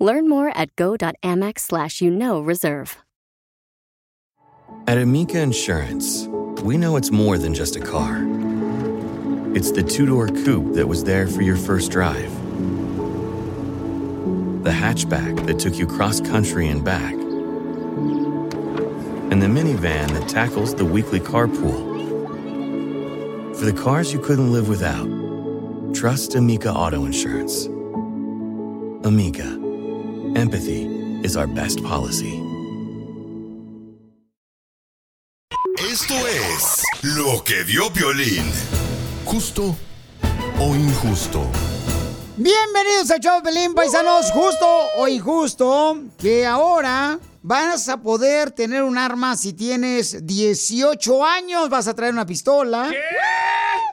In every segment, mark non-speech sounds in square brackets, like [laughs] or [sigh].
Learn more at go.amex slash you know reserve. At Amica Insurance, we know it's more than just a car. It's the two door coupe that was there for your first drive, the hatchback that took you cross country and back, and the minivan that tackles the weekly carpool. For the cars you couldn't live without, trust Amica Auto Insurance. Amica, empathy is our best policy. Esto es lo que vio Violín. Justo o injusto. Bienvenidos al show Pelín, paisanos, justo o injusto, que ahora vas a poder tener un arma si tienes 18 años, vas a traer una pistola.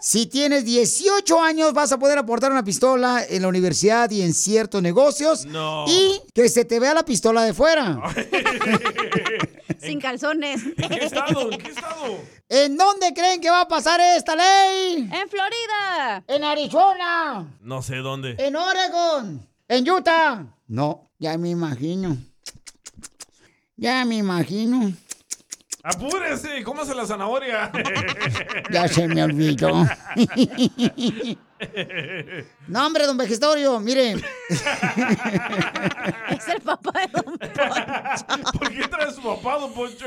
Si tienes 18 años, vas a poder aportar una pistola en la universidad y en ciertos negocios. No. Y que se te vea la pistola de fuera. [laughs] Sin calzones. ¿En qué estado? ¿En qué estado? ¿En dónde creen que va a pasar esta ley? En Florida. En Arizona. No sé dónde. En Oregon. En Utah. No, ya me imagino. Ya me imagino. Apúrese, cómase la zanahoria. [laughs] Ya se me olvidó. [laughs] No, hombre, don Vegestorio, mire. [laughs] Es el papá de Don ¿Por qué trae su papá, don Poncho?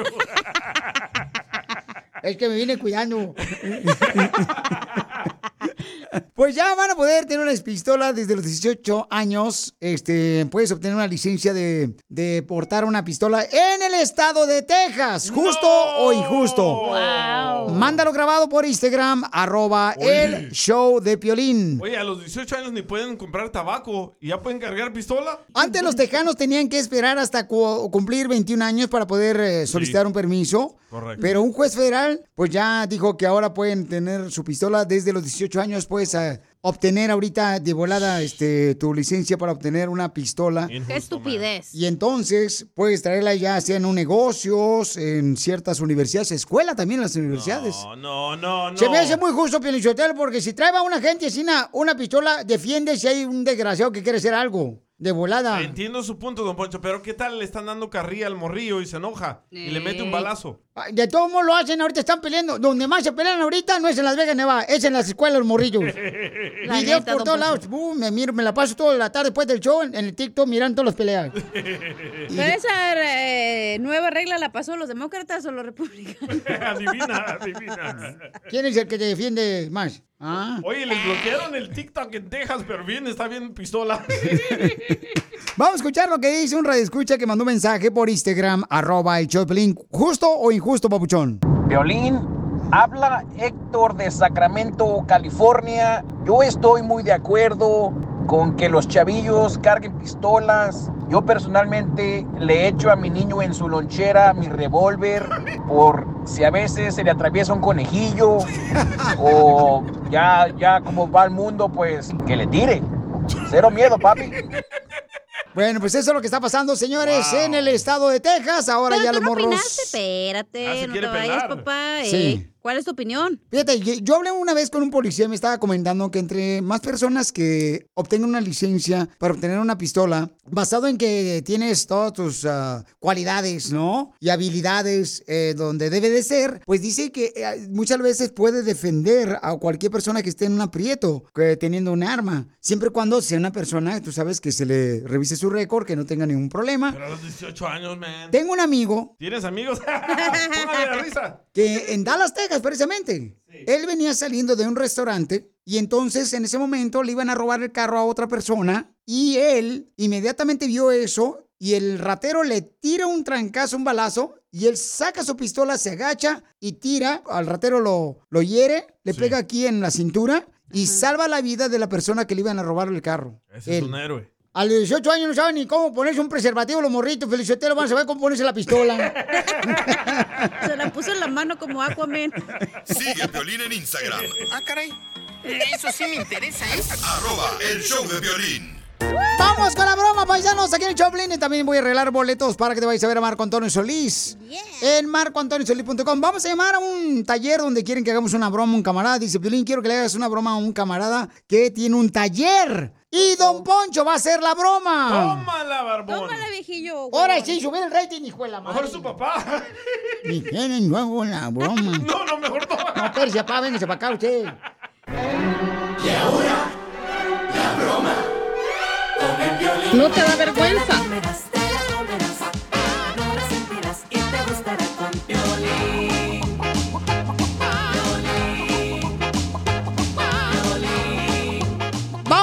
Es que me viene cuidando. Pues ya van a poder tener una pistola desde los 18 años. Este, puedes obtener una licencia de, de portar una pistola en el estado de Texas. ¿Justo o injusto? Wow. Mándalo grabado por Instagram, arroba Oye. el show de Piolín. Oye, a los 18 años ni pueden comprar tabaco y ya pueden cargar pistola. Antes los tejanos tenían que esperar hasta cu- cumplir 21 años para poder eh, solicitar un permiso. Correcto. Pero un juez federal, pues ya dijo que ahora pueden tener su pistola desde los 18 años, puedes eh, obtener ahorita de volada este, tu licencia para obtener una pistola. Qué estupidez. Y entonces puedes traerla ya sea en un negocios, en ciertas universidades, escuela también en las universidades. No, no, no, no. Se me hace muy justo, Pielichotel, porque si trae a una gente así una, una pistola, defiende si hay un desgraciado que quiere hacer algo. De volada. Entiendo su punto, don Poncho, pero ¿qué tal le están dando carrilla al morrillo y se enoja y le mete un balazo? Ay, De todos modos lo hacen, ahorita están peleando. Donde más se pelean ahorita no es en Las Vegas, Nevada, es en las escuelas los morrillos. [laughs] La Videos neta, por don todos lados. Uh, me, miro, me la paso toda la tarde después del show en el TikTok mirando todas las peleas. [laughs] ¿Pero esa eh, nueva regla la pasó los demócratas o los republicanos? [laughs] adivina, adivina. ¿Quién es el que te defiende más? Ah. Oye, les bloquearon el TikTok en Texas, pero bien, está bien pistola. [laughs] Vamos a escuchar lo que dice un radioescucha que mandó un mensaje por Instagram, arroba el Pelín. ¿Justo o injusto, papuchón? Violín, habla Héctor de Sacramento, California. Yo estoy muy de acuerdo con que los chavillos carguen pistolas. Yo personalmente le echo a mi niño en su lonchera mi revólver por si a veces se le atraviesa un conejillo o ya, ya como va el mundo, pues que le tire. Cero miedo, papi. Bueno, pues eso es lo que está pasando, señores, en el estado de Texas. Ahora Pero ya tú los no morros. opinaste, espérate, Ah, no te vayas, pelar. papá. Sí. ¿Cuál es tu opinión? Fíjate, yo- hablé una vez con un policía y me estaba comentando que entre más personas que obtengan una licencia para obtener una pistola, basado en que tienes todas tus ah, cualidades, ¿no? Y habilidades eh, donde debe de ser, pues dice que eh, muchas veces puede defender a cualquier persona que esté en un aprieto que teniendo un arma, siempre y cuando sea una persona, tú sabes, que se le revise su récord, que no tenga ningún problema. Pero a los 18 años, man. Tengo un amigo ¿Tienes amigos? [laughs] La risa. que en Dallas, Texas, precisamente. Él venía saliendo de un restaurante y entonces en ese momento le iban a robar el carro a otra persona y él inmediatamente vio eso y el ratero le tira un trancazo, un balazo y él saca su pistola, se agacha y tira, al ratero lo, lo hiere, le pega aquí en la cintura y salva la vida de la persona que le iban a robar el carro. Ese es un héroe. A los 18 años no saben ni cómo ponerse un preservativo los morritos. Felicitero van a saber cómo ponerse la pistola. [laughs] Se la puso en la mano como Aquaman. Sigue a Piolín en Instagram. Ah, caray. Eso sí me interesa, ¿eh? Arroba el show de violín. Vamos con la broma, paisanos. Aquí en el Choplin. Y también voy a arreglar boletos para que te vayas a ver a Marco Antonio Solís. En marcoantoniosolís.com. Vamos a llamar a un taller donde quieren que hagamos una broma a un camarada. Dice, Piolín, quiero que le hagas una broma a un camarada que tiene un taller. Y Don Poncho va a hacer la broma. Tómala, barbón. Tómala, viejillo. Ahora sí, subir el rating, hijo de la madre. Mejor su papá. Y quieren luego la broma. [laughs] No, no, mejor toma. No, espérese, papá, véngase para acá usted. No te da vergüenza.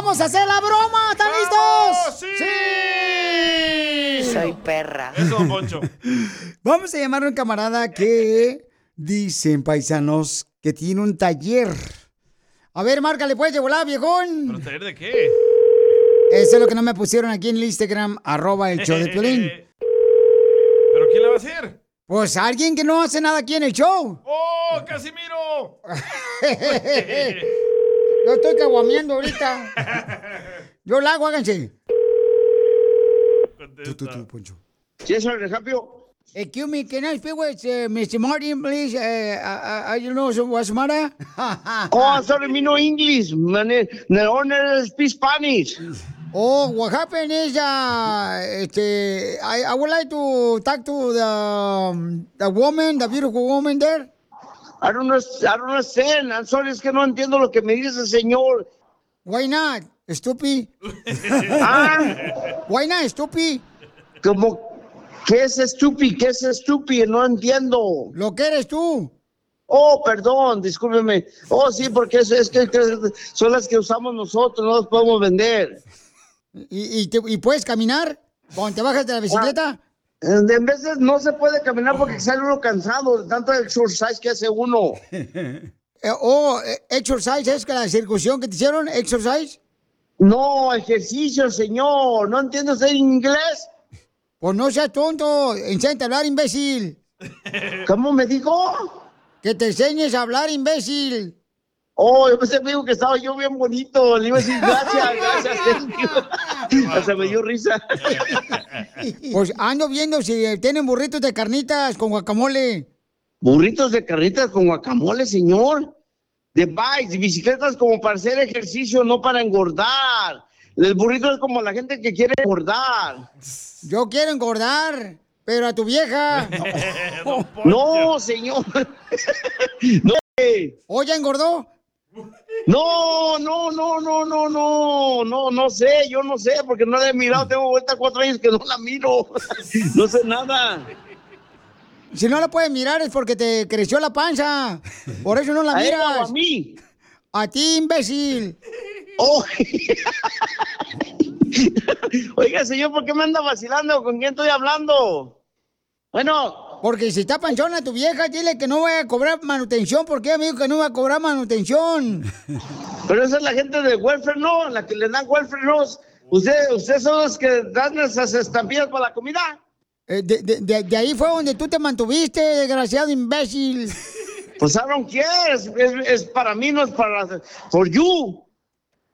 ¡Vamos a hacer la broma! ¿Están listos? ¡Sí! Soy perra. Eso, Poncho. [laughs] Vamos a llamar a un camarada que dicen, paisanos, que tiene un taller. A ver, márcale pues de volar, viejón. ¿Pero taller de qué? Eso es lo que no me pusieron aquí en el Instagram, arroba el show de Piolín. [laughs] ¿Pero quién la va a hacer? Pues alguien que no hace nada aquí en el show. ¡Oh, Casimiro! [laughs] Yo estoy caguameando ahorita. [laughs] Yo la hago, háganse. Tú, tú, tú, Poncho. ¿Sí es el recapio? Excuse me, can I speak with uh, Mr. Martin, please? Uh, I, I don't know what's the matter. [laughs] Oh, sorry, me no English. Man, the owner speak Spanish. Oh, what happened is, uh, este, I, I would like to talk to the, um, the woman, the beautiful woman there. I don't, know, I don't understand. I'm sorry, es que no entiendo lo que me dice el señor. Why not, stupid? [laughs] Ah, Why not, stupid? como, ¿qué es estúpido? ¿Qué es estúpido? No entiendo. Lo que eres tú. Oh, perdón, discúlpeme. Oh, sí, porque es, es que, que son las que usamos nosotros, no las podemos vender. ¿Y, y, te- y puedes caminar cuando te bajas de la bicicleta? En veces no se puede caminar porque sale uno cansado de tanto exercise que hace uno. [laughs] Eh, oh, eh, exercise es que la circuncisión que te hicieron, exercise. No, ejercicio, señor. ¿No entiende usted inglés? Pues no seas tonto, enséñate a hablar, imbécil. ¿Cómo me dijo? Que te enseñes a hablar, imbécil. Oh, yo pensé amigo, que estaba yo bien bonito. Le iba a decir gracias, [laughs] gracias, thank you. [laughs] [laughs] Hasta me dio risa. Pues ando viendo si tienen burritos de carnitas con guacamole. Burritos de carnitas con guacamole, señor. De bikes, bicicletas como para hacer ejercicio, no para engordar. El burrito es como la gente que quiere engordar. Yo quiero engordar, pero a tu vieja. No, señor. No, eh. ¿O ya engordó? No, no, no, no, no, no, no, no sé, yo no sé, porque no la he mirado, tengo vuelta cuatro años que no la miro. No sé nada. Si no la puedes mirar es porque te creció la panza. Por eso no la ¿A ella o miras. a mí? A ti, imbécil. Oh. [laughs] Oiga, señor, ¿por qué me anda vacilando? ¿Con quién estoy hablando? Bueno, Porque si está panchona tu vieja, dile que no voy a cobrar manutención. porque dijo que no va a cobrar manutención? [laughs] pero esa es la gente del welfare, ¿no? La que le dan welfare, ¿no? ¿Usted, ¿Ustedes son los que dan esas estampillas para la comida? Eh, de, de- de- de ahí fue donde tú te mantuviste, desgraciado imbécil. [laughs] Pues I don't care, es, es- es para mí, no es para... For you.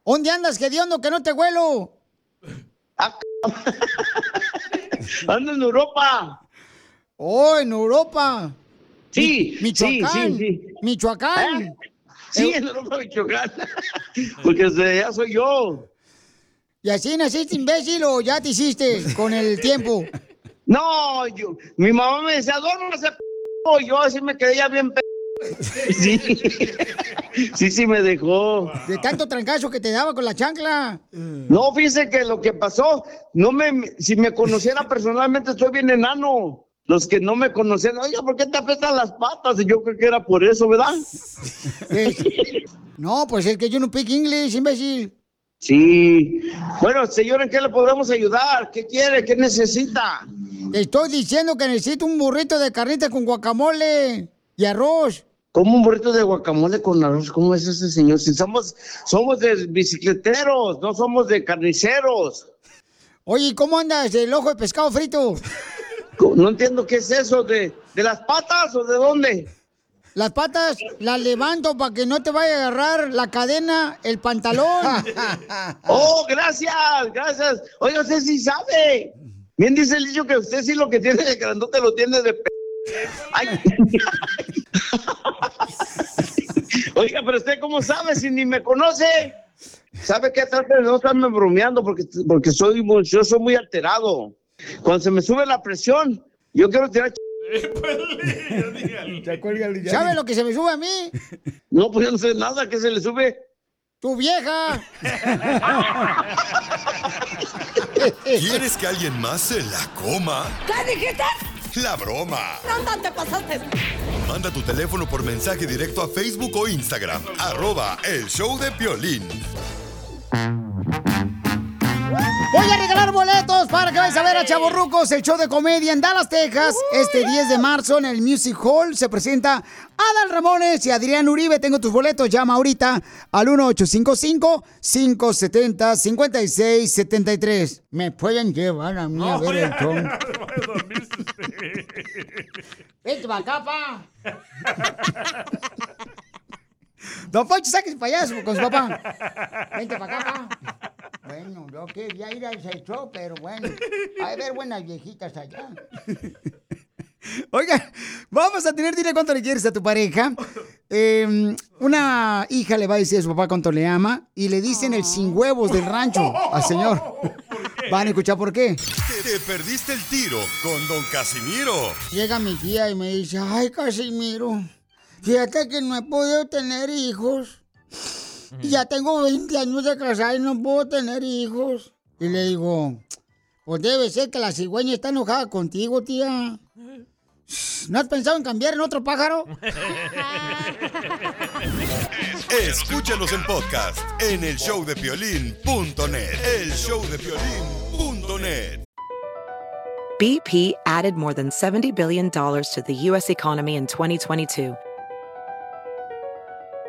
¿Dónde andas, hediondo, que no te huelo? [laughs] Ando en Europa. Oh, en Europa. Sí, Mi- Michoacán. sí, sí, sí. Michoacán. ¿Eh? Sí, en Europa, Michoacán. [laughs] Porque desde allá soy yo. ¿Y así naciste imbécil o ya te hiciste con el [laughs] tiempo? No, yo, mi mamá me decía, duérmase, p***". Yo así me quedé ya bien p***. [laughs] Sí, sí, sí me dejó. De tanto trancazo que te daba con la chancla. No, fíjese que lo que pasó, no me, si me conociera personalmente, estoy bien enano. Los que no me conocían, oiga, ¿por qué te apestan las patas? Y yo creo que era por eso, ¿verdad? [laughs] No, pues es que yo no pick English, imbécil. Sí. Bueno, señor, ¿en qué le podemos ayudar? ¿Qué quiere? ¿Qué necesita? Te estoy diciendo que necesito un burrito de carnitas con guacamole y arroz. ¿Cómo un burrito de guacamole con arroz? ¿Cómo es ese señor? Si somos, somos de bicicleteros, no somos de carniceros. Oye, ¿y ¿cómo andas el ojo de pescado frito? [laughs] No entiendo qué es eso, ¿de, de las patas o de dónde? Las patas las levanto para que no te vaya a agarrar la cadena, el pantalón. [laughs] oh, gracias, gracias. Oiga, usted sí sabe. Bien dice el dicho que usted sí lo que tiene de grandote lo tiene de p... Ay. [laughs] Oiga, pero usted cómo sabe si ni me conoce. ¿Sabe qué? Trata de no estarme bromeando porque, porque soy, yo soy muy alterado. Cuando se me sube la presión, yo quiero tirar... ch- [laughs] ¿Sabes lo que se me sube a mí? No, pues yo no sé nada que se le sube. ¡Tu vieja! [laughs] ¿Quieres que alguien más se la coma? ¿Qué dijiste? La broma. Te pasaste. Manda tu teléfono por mensaje directo a Facebook o Instagram. Arroba el show de Piolín. Voy a regalar boletos para que vayas a ver a Chavorrucos, el show de comedia en Dallas, Texas. Este 10 de marzo en el Music Hall se presenta Adal Ramones y Adrián Uribe. Tengo tus boletos. Llama ahorita al 1855-570-5673. Me pueden llevar a mí a ver el show. [laughs] Vete para acá, pa. [laughs] Don Poncho, sáquese payaso con su papá. Vente para acá, pa. Bueno, yo quería ir a ese show, pero bueno, hay ver buenas viejitas allá. Oiga, vamos a tener, dile cuánto le quieres a tu pareja. Eh, una hija le va a decir a su papá cuánto le ama y le dicen el sin huevos del rancho al señor. [laughs] Van a escuchar por qué. Te, te perdiste el tiro con Don Casimiro. Llega mi tía y me dice, ay, Casimiro, fíjate que no he podido tener hijos. Y ya tengo 20 años de casada y no puedo tener hijos. Y le digo, pues debe ser que la cigüeña está enojada contigo, tía. [laughs] ¿No has pensado en cambiar en otro pájaro? [laughs] Escúchanos en podcast en el showdepiolín.net. El showdepiolín.net. BP added more than $70 billion to the U.S. economy in 2022.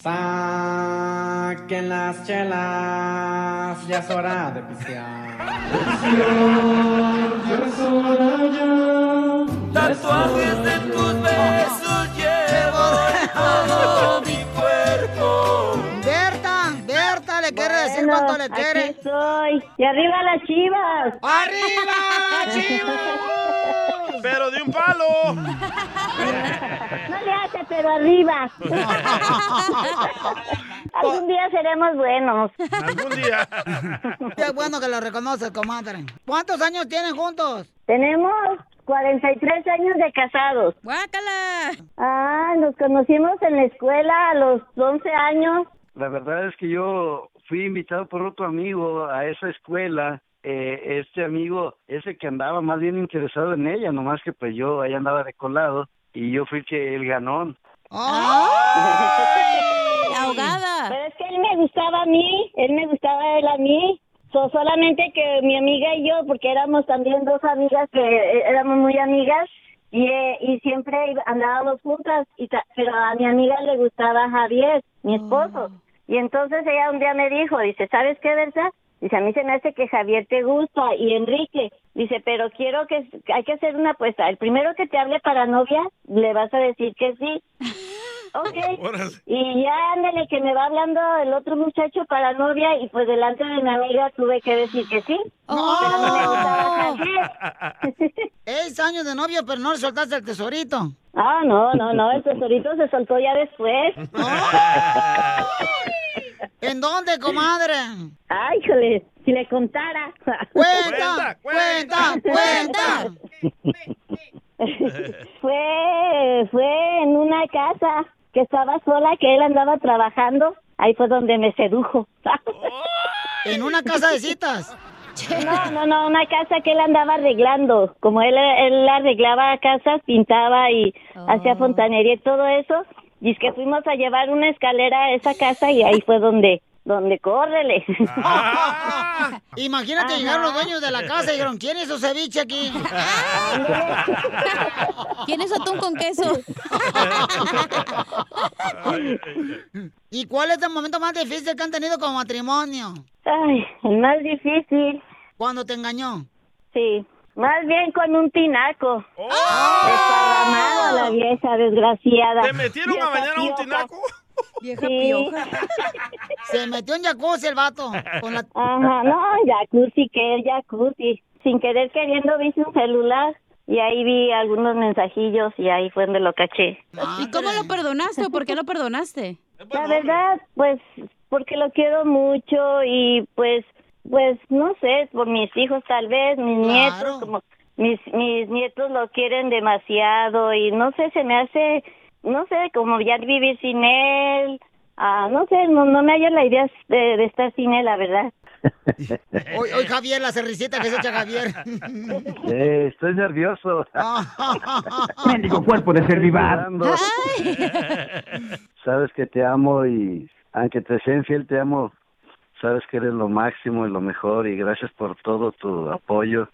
Saquen las chelas, ya es hora de pistear. Tatuajes de tus besos llevo en todo mi cuerpo. Berta, Berta, le quiere decir Bueno, cuánto le quiere. Aquí estoy. Y arriba las chivas. ¡Arriba, chivas! Pero de un palo. No le hace, pero arriba. [laughs] Algún día seremos buenos. Algún día. Qué bueno que lo reconoces, comadre. ¿Cuántos años tienen juntos? Tenemos 43 años de casados. ¡Guácala! Ah, nos conocimos en la escuela a los 11 años. La verdad es que yo fui invitado por otro amigo a esa escuela. Eh, este amigo, ese que andaba más bien interesado en ella, nomás que pues yo ahí andaba de colado y yo fui que el ganón. [laughs] ahogada. Pero es que él me gustaba a mí, él me gustaba él a mí. So, solamente que mi amiga y yo, porque éramos también dos amigas que eh, éramos muy amigas y, eh, y siempre andábamos juntas, y ta- pero a mi amiga le gustaba Javier, mi esposo. Y entonces ella un día me dijo, dice, ¿sabes qué, Berta? Dice, a mí se me hace que Javier te gusta y Enrique. Dice, pero quiero que, hay que hacer una apuesta. El primero que te hable para novia, le vas a decir que sí. [laughs] Ok. Y ya ándale que me va hablando el otro muchacho para novia y pues delante de mi amiga tuve que decir que sí. Pero no me gustaba Javier. [laughs] Seis años de novio, pero no le soltaste el tesorito. Ah, no, no, no, el tesorito se soltó ya después. [laughs] ¿En dónde, comadre? Ay, híjole, si le contara. Cuenta, cuenta, cuenta. fue, fue en una casa que estaba sola, que él andaba trabajando. Ahí fue donde me sedujo. [laughs] ¿En una casa de citas? No, no, no, una casa que él andaba arreglando. Como él, él arreglaba casas, pintaba y hacía fontanería y todo eso. Y es que fuimos a llevar una escalera a esa casa y ahí fue donde, donde córrele. Imagínate Ajá. llegaron los dueños de la casa y dijeron, ¿quién es su ceviche aquí? ¿Quién es atún con queso? ¿Y cuál es el momento más difícil que han tenido como matrimonio? Ay, el más difícil. ¿Cuándo te engañó? Sí, más bien con un tinaco. ¡Oh! Desparramada la vieja desgraciada. ¿Te metieron a bañar a un tinaco? Vieja Sí. pioja. [laughs] Se metió en jacuzzi el vato. Con la... Ajá, no, jacuzzi, que es jacuzzi. Sin querer queriendo vi su celular y ahí vi algunos mensajillos y ahí fue donde lo caché. ¿Y cómo lo perdonaste o por qué lo perdonaste? La verdad, pues, porque lo quiero mucho y pues, pues, no sé, por mis hijos tal vez, mis nietos, como mis, mis nietos lo quieren demasiado y no sé, se me hace, no sé, como ya vivir sin él, ah, no sé, no, no me haya la idea de, de estar sin él, la verdad. [laughs] Hoy, hoy Javier, la cerricita que se echa Javier. [laughs] Eh, estoy nervioso. [laughs] Mendigo cuerpo de ser Sabes que te amo y aunque te sea infiel, te amo. Sabes que eres lo máximo y lo mejor y gracias por todo tu apoyo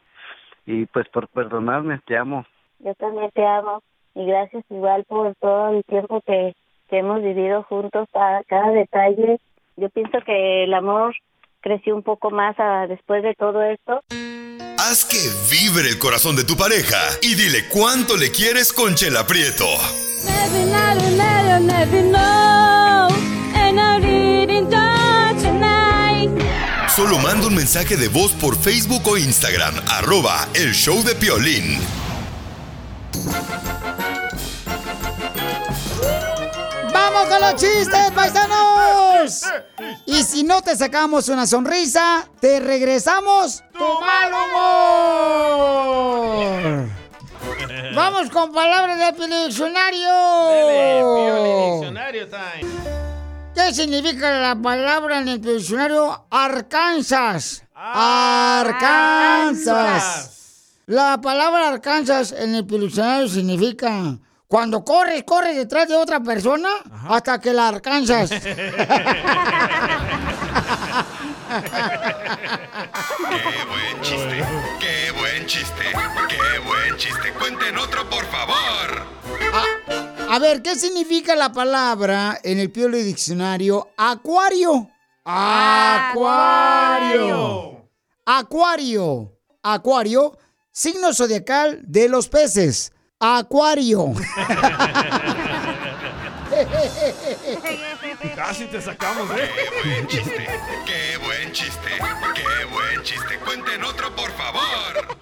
y pues por perdonarme, te amo. Yo también te amo y gracias igual por todo el tiempo que, que hemos vivido juntos, cada, cada detalle. Yo pienso que el amor creció un poco más ah, después de todo esto. Haz que vibre el corazón de tu pareja y dile cuánto le quieres con Chela Prieto. Never Solo manda un mensaje de voz por Facebook o Instagram, arroba el show de Piolín. ¡Vamos con los chistes, paisanos! Y si no te sacamos una sonrisa, te regresamos tu mal humor. [laughs] Vamos con palabras del diccionario. Diccionario time. ¿Qué significa la palabra en el diccionario Arkansas? Arkansas. La palabra Arkansas en el diccionario significa cuando corres, corres detrás de otra persona hasta que la alcanzas. [laughs] ¡Qué buen chiste! ¡Qué buen chiste! ¡Qué buen chiste! ¡Cuenten otro, por favor! A ver, ¿qué significa la palabra en el Piolo Diccionario acuario? Acuario. Acuario. Acuario, signo zodiacal de los peces. Acuario. [laughs] Casi te sacamos, ¡Qué ¿eh? buen chiste! ¡Qué buen chiste! ¡Qué buen chiste! ¡Cuenten otro, por favor!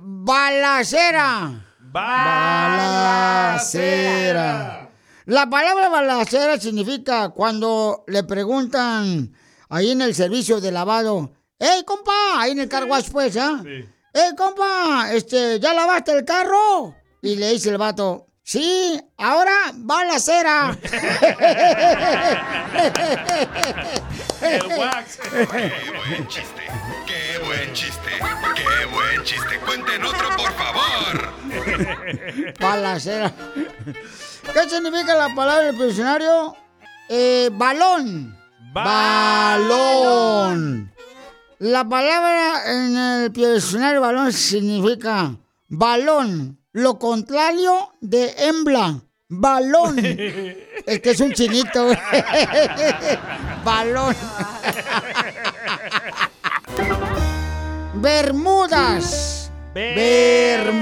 Balacera. Balacera. La palabra balacera significa cuando le preguntan ahí en el servicio de lavado, ¡Ey, compa! Ahí en el car wash, pues, ¿ah? ¡Ey, compa! Este, ¿ya lavaste el carro? Y le dice el vato, sí, ahora balacera. [laughs] [laughs] El wax. [laughs] ¡Qué buen chiste! ¡Qué buen chiste! ¡Qué buen chiste! ¡Cuenten otro, por favor! [laughs] Balacera. ¿Qué significa la palabra del diccionario? Eh, balón. Balón. La palabra en el diccionario balón significa balón. Lo contrario de hembra. Balón. [laughs] Es que es un chinito. [laughs] balón. Bermudas. Bermudas.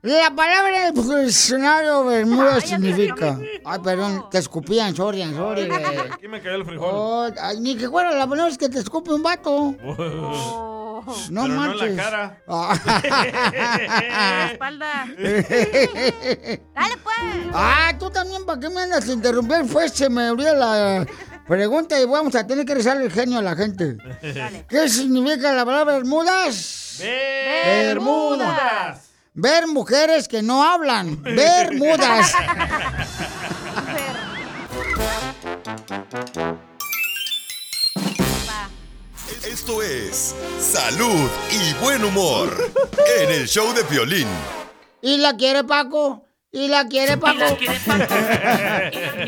La palabra del diccionario Bermuda significa. Ay, perdón, te escupían, sorry, sorry. Aquí me cayó el frijol. Oh, ay, ni que fuera la palabra es que te escupe un vato. No Pero manches. no en la cara. Ah. [laughs] espalda. [laughs] Dale, pues. Ah, tú también, ¿para qué me andas a interrumpir? Pues se me olvidó la pregunta y vamos a tener que rezar el genio a la gente. ¿Qué significa la palabra Bermudas? Bermudas. Ver mujeres que no hablan. Bermudas. Esto es Salud y Buen Humor en el show de violín. ¿Y la quiere Paco? ¿Y la quiere Paco?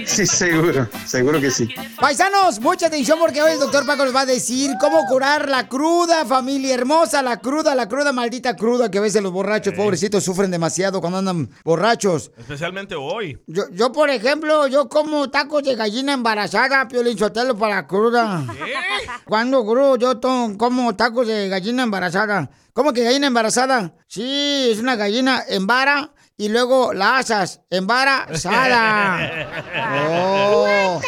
Sí, seguro, seguro que sí. Paisanos, mucha atención porque hoy el doctor Paco nos va a decir cómo curar la cruda, familia hermosa, la cruda, la cruda, maldita cruda que a veces los borrachos, pobrecitos, sufren demasiado cuando andan borrachos. Especialmente hoy. Yo, yo, por ejemplo, yo como tacos de gallina embarazada, Piolín Sotelo, para la cruda. Cuando crudo, yo to- como tacos de gallina embarazada. ¿Cómo que gallina embarazada? Sí, es una gallina en vara y luego la asas embarazada. [laughs] Oh.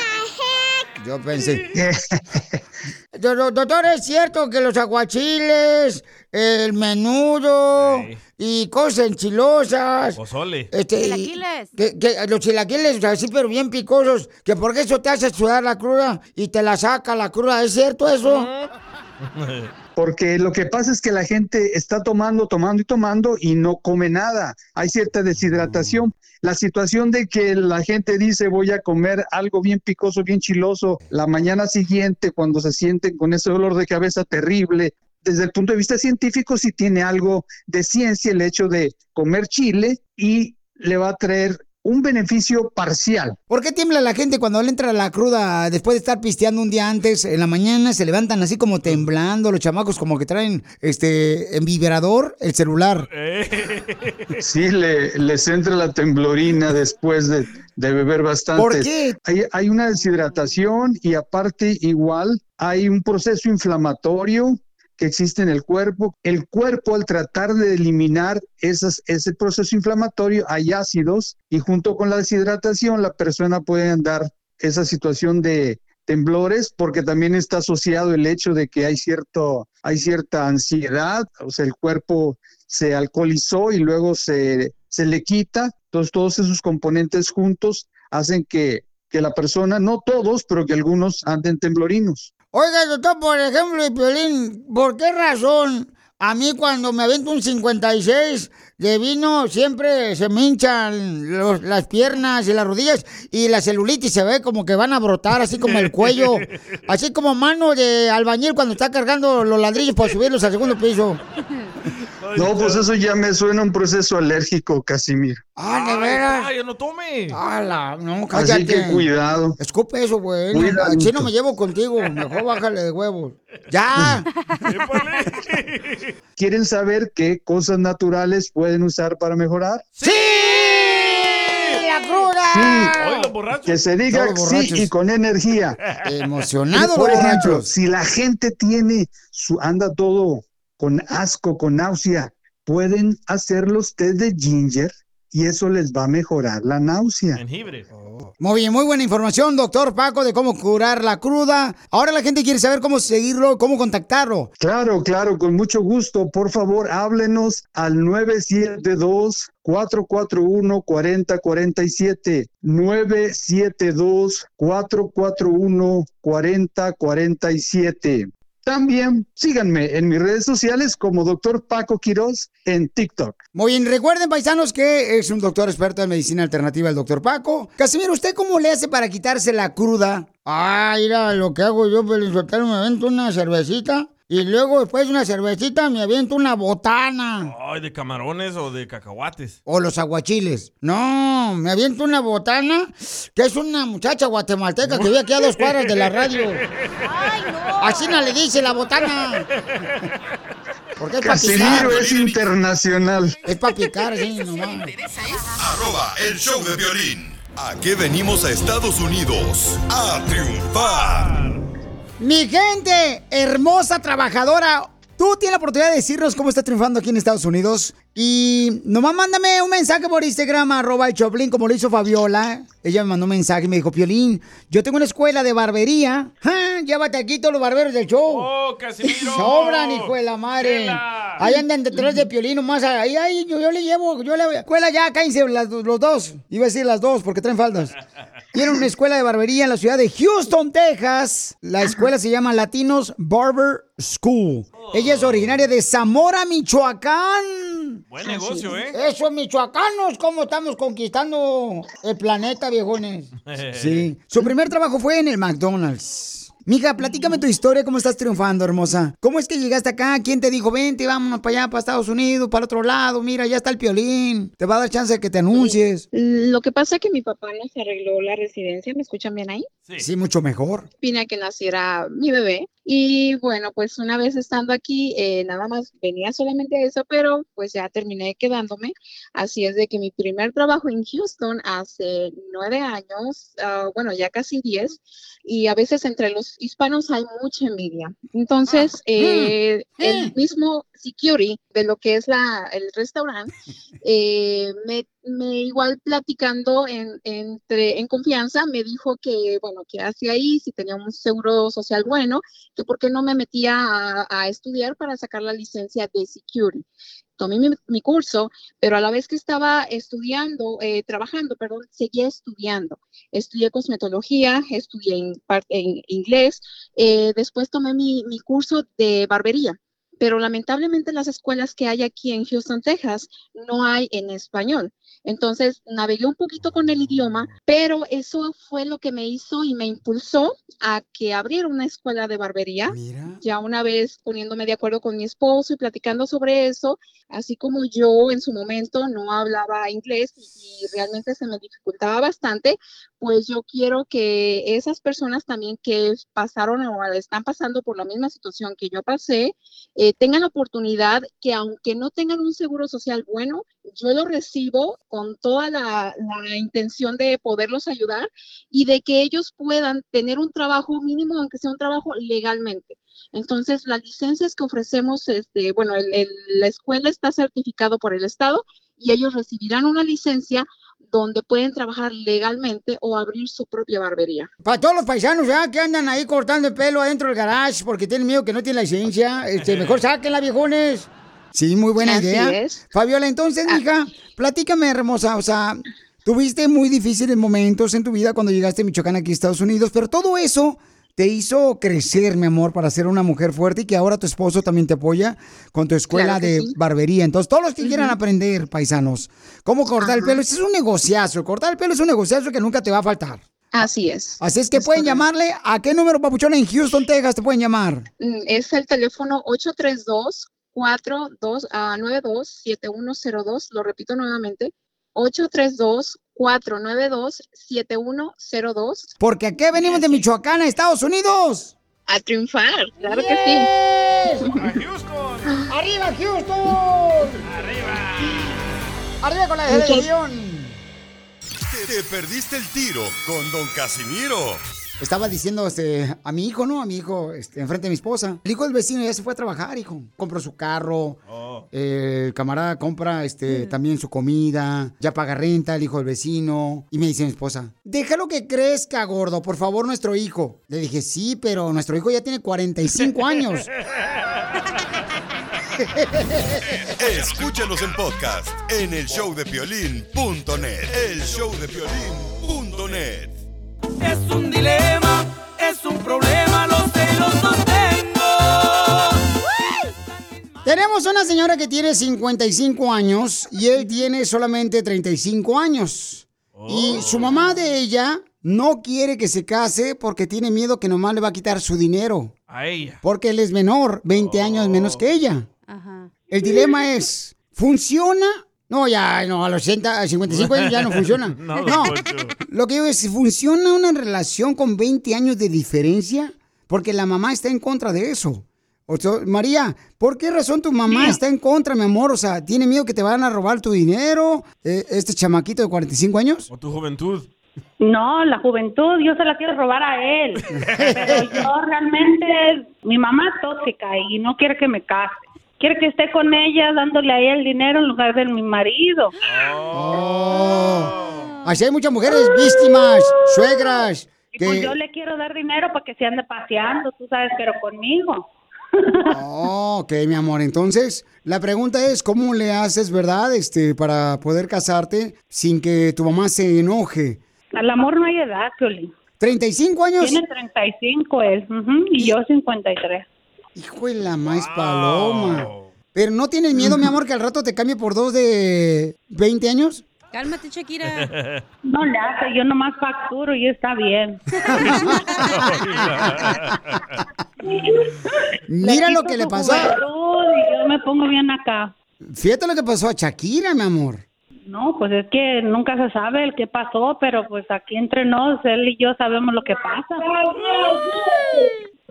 Yo pensé. [laughs] Do- do- Doctor, ¿es cierto que los aguachiles, el menudo y cosas enchilosas, Pozole. este, Chilaquiles. Que, que los chilaquiles, o sea, sí, pero bien picosos, que porque eso te hace sudar la cruda y te la saca la cruda, ¿es cierto eso? [laughs] Porque lo que pasa es que la gente está tomando, tomando y tomando y no come nada. Hay cierta deshidratación. La situación de que la gente dice voy a comer algo bien picoso, bien chiloso, la mañana siguiente cuando se sienten con ese dolor de cabeza terrible, desde el punto de vista científico sí tiene algo de ciencia el hecho de comer chile y le va a traer un beneficio parcial. ¿Por qué tiembla la gente cuando le entra la cruda después de estar pisteando un día antes? En la mañana se levantan así como temblando, los chamacos como que traen este en vibrador el celular. Sí, le, les entra la temblorina después de, de beber bastante. ¿Por qué? Hay, hay una deshidratación y aparte igual hay un proceso inflamatorio que existe en el cuerpo. El cuerpo al tratar de eliminar ese proceso inflamatorio hay ácidos y junto con la deshidratación la persona puede andar esa situación de temblores porque también está asociado el hecho de que hay cierto hay cierta ansiedad, o sea, el cuerpo se alcoholizó y luego se, se le quita. Entonces, todos esos componentes juntos hacen que, que la persona, no todos, pero que algunos anden temblorinos. Oiga, doctor, por ejemplo, Piolín, ¿por qué razón a mí cuando me avento un 56 de vino siempre se me hinchan las piernas y las rodillas y la celulitis se ve como que van a brotar, así como el cuello, así como mano de albañil cuando está cargando los ladrillos para subirlos al segundo piso? [laughs] No, pues eso ya me suena un proceso alérgico, Casimir. Ah, ¿de veras? ¡Ay, no tome! ¡Hala! No, cállate. Así que cuidado. Escupe eso, güey. No, Cuidadito. así no me llevo contigo. Mejor bájale de huevos. ¡Ya! [laughs] ¿Quieren saber qué cosas naturales pueden usar para mejorar? ¡Sí! Sí, que se diga sí borrachos. y con energía. Emocionados Por ejemplo, borrachos. si la gente tiene su anda todo con asco, con náusea, pueden hacer los té de ginger y eso les va a mejorar la náusea. Jengibre. Muy bien, muy buena información, doctor Paco, de cómo curar la cruda. Ahora la gente quiere saber cómo seguirlo, cómo contactarlo. Claro, claro, con mucho gusto. Por favor, háblenos al 972-441-4047. 972-441-4047. También síganme en mis redes sociales como Dr. Paco Quiroz en TikTok. Muy bien, recuerden, paisanos, que es un doctor experto en medicina alternativa, el doctor Paco. Casimiro, ¿usted cómo le hace para quitarse la cruda? Ah, mira, lo que hago yo, Pelizotelo, me avento una cervecita y luego después de una cervecita me aviento una botana. Ay, de camarones o de cacahuates. O los aguachiles. No, me aviento una botana, que es una muchacha guatemalteca que vive aquí a dos cuadras de la radio. Así no le dice la botana. Porque es para picar. Casimiro es internacional. Es para picar, sí, nomás. Arroba el show de violín. ¿A qué venimos a Estados Unidos? A triunfar. Mi gente hermosa, trabajadora, Tú tienes la oportunidad de decirnos cómo estás triunfando aquí en Estados Unidos. Y nomás mándame un mensaje por Instagram, arroba el Choplin, como lo hizo Fabiola. Ella me mandó un mensaje y me dijo, Piolín, yo tengo una escuela de barbería. ¡Ja! Llévate aquí todos los barberos del show. ¡Oh, Casimiro! [laughs] Sobran, hijo de la madre. Chela. Ahí andan detrás de Piolín nomás. Ahí, ahí, yo, yo le llevo, yo le escuela ya, cállense las- los dos. Iba a decir las dos porque traen faldas. [laughs] Tienen una escuela de barbería en la ciudad de Houston, Texas. La escuela se llama Latinos Barber School. Ella es originaria de Zamora, Michoacán. Buen negocio, ¿eh? Eso, michoacanos, cómo estamos conquistando el planeta, viejones. [laughs] Sí. Su primer trabajo fue en el McDonald's. Mija, platícame tu historia, cómo estás triunfando, hermosa. ¿Cómo es que llegaste acá? ¿Quién te dijo, vente, vámonos para allá, para Estados Unidos, para el otro lado? Mira, ya está el piolín. Te va a dar chance de que te anuncies. Lo que pasa es que mi papá nos arregló la residencia, ¿me escuchan bien ahí? Sí, mucho mejor. Pina que naciera mi bebé. Y bueno, pues una vez estando aquí, eh, nada más venía solamente eso, pero pues ya terminé quedándome. Así es de que mi primer trabajo en Houston hace nueve años, ah, bueno, ya casi diez, y a veces entre los hispanos hay mucha envidia. Entonces, eh, el mismo security de lo que es la, el restaurante, [laughs] eh, me, me igual platicando en, entre, en confianza, me dijo que, bueno, que hacía ahí, si tenía un seguro social bueno, que por qué no me metía a, a estudiar para sacar la licencia de security. Tomé mi, curso, pero a la vez que estaba estudiando, eh, trabajando, perdón, seguía estudiando. Estudié cosmetología, estudié en inglés, eh, después tomé mi, mi curso de barbería pero lamentablemente las escuelas que hay aquí en Houston, Texas, no hay en español. Entonces, navegué un poquito con el idioma, pero eso fue lo que me hizo y me impulsó a que abriera una escuela de barbería. Ya una vez poniéndome de acuerdo con mi esposo y platicando sobre eso, así como yo en su momento no hablaba inglés y, y realmente se me dificultaba bastante, pues yo quiero que esas personas también que pasaron o están pasando por la misma situación que yo pasé, eh, tengan la oportunidad que aunque no tengan un seguro social bueno, yo lo recibo con toda la, intención de poderlos ayudar y de que ellos puedan tener un trabajo mínimo, aunque sea un trabajo legalmente. Entonces, las licencias que ofrecemos, este, bueno, el- la escuela está certificado por el Estado y ellos recibirán una licencia donde pueden trabajar legalmente o abrir su propia barbería. Para todos los paisanos ya que andan ahí cortando el pelo adentro del garage porque tienen miedo que no tienen licencia, este, mejor sáquenla, viejones. Sí, muy buena Así idea. es. Fabiola, entonces, mija, platícame, hermosa, o sea, tuviste muy difíciles momentos en tu vida cuando llegaste a Michoacán aquí a Estados Unidos, pero todo eso te hizo crecer, mi amor, para ser una mujer fuerte y que ahora tu esposo también te apoya con tu escuela Claro de sí. barbería. Entonces, todos los que quieran aprender, paisanos, cómo cortar el pelo, ese es un negociazo. Cortar el pelo es un negociazo que nunca te va a faltar. Así es. Así es que pueden llamarle. ¿A qué número, papuchón, en Houston, Texas, te pueden llamar? Mm, Es el teléfono 832 42 ah, 92 7102 Lo repito nuevamente. 832 492 7102 Porque aquí venimos de Michoacán, a Estados Unidos. A triunfar, claro Yes. que sí. ¡Arriba, Houston! ¡Arriba! ¡Arriba con la Muchas- selección! Te, te perdiste el tiro con Don Casimiro. Estaba diciendo este, a mi hijo, ¿no? A mi hijo, este, enfrente de mi esposa. El hijo del vecino ya se fue a trabajar, hijo. Compró su carro. eh, el camarada compra este, también su comida. Ya paga renta el hijo del vecino. Y me dice mi esposa, déjalo que crezca, gordo, por favor, nuestro hijo. Le dije, sí, pero nuestro hijo ya tiene 45 [laughs] años. Escúchanos en podcast en el showdepiolín.net. El showdepiolín.net. Tenemos una señora que tiene 55 años y él tiene solamente 35 años. Y su mamá de ella no quiere que se case porque tiene miedo que nomás le va a quitar su dinero. A ella. Porque él es menor, 20 años menos que ella. El dilema es, ¿funciona? No, ya, no, a los 60, a 55 años ya no funciona. [laughs] No, No, lo que digo es, ¿funciona una relación con 20 años de diferencia? Porque la mamá está en contra de eso. O sea, María, ¿por qué razón tu mamá está en contra, mi amor? O sea, ¿tiene miedo que te van a robar tu dinero? eh, este chamaquito de 45 años. O tu juventud. No, la juventud, yo se la quiero robar a él. [laughs] Pero yo realmente, mi mamá es tóxica y no quiere que me case. Quiere que esté con ella dándole a ella el dinero en lugar de mi marido. Oh. Así hay muchas mujeres víctimas, suegras, Y pues yo le quiero dar dinero para que se ande paseando, tú sabes, pero conmigo. Oh, ok, mi amor. Entonces, la pregunta es, ¿cómo le haces, verdad, este, para poder casarte sin que tu mamá se enoje? Al amor no hay edad, Piolín. ¿35 años? Tiene 35 él, ujú, y yo 53. Hijo de la maíz paloma. Pero no tienes miedo, mi amor, que al rato te cambie por dos de 20 años? Cálmate, Shakira. [laughs] No le hace, yo nomás facturo y está bien. [laughs] Mira lo que le pasó. y yo me pongo bien acá. Fíjate lo que pasó a Shakira, mi amor. No, pues es que nunca se sabe el qué pasó, pero pues aquí entre nos, él y yo sabemos lo que pasa.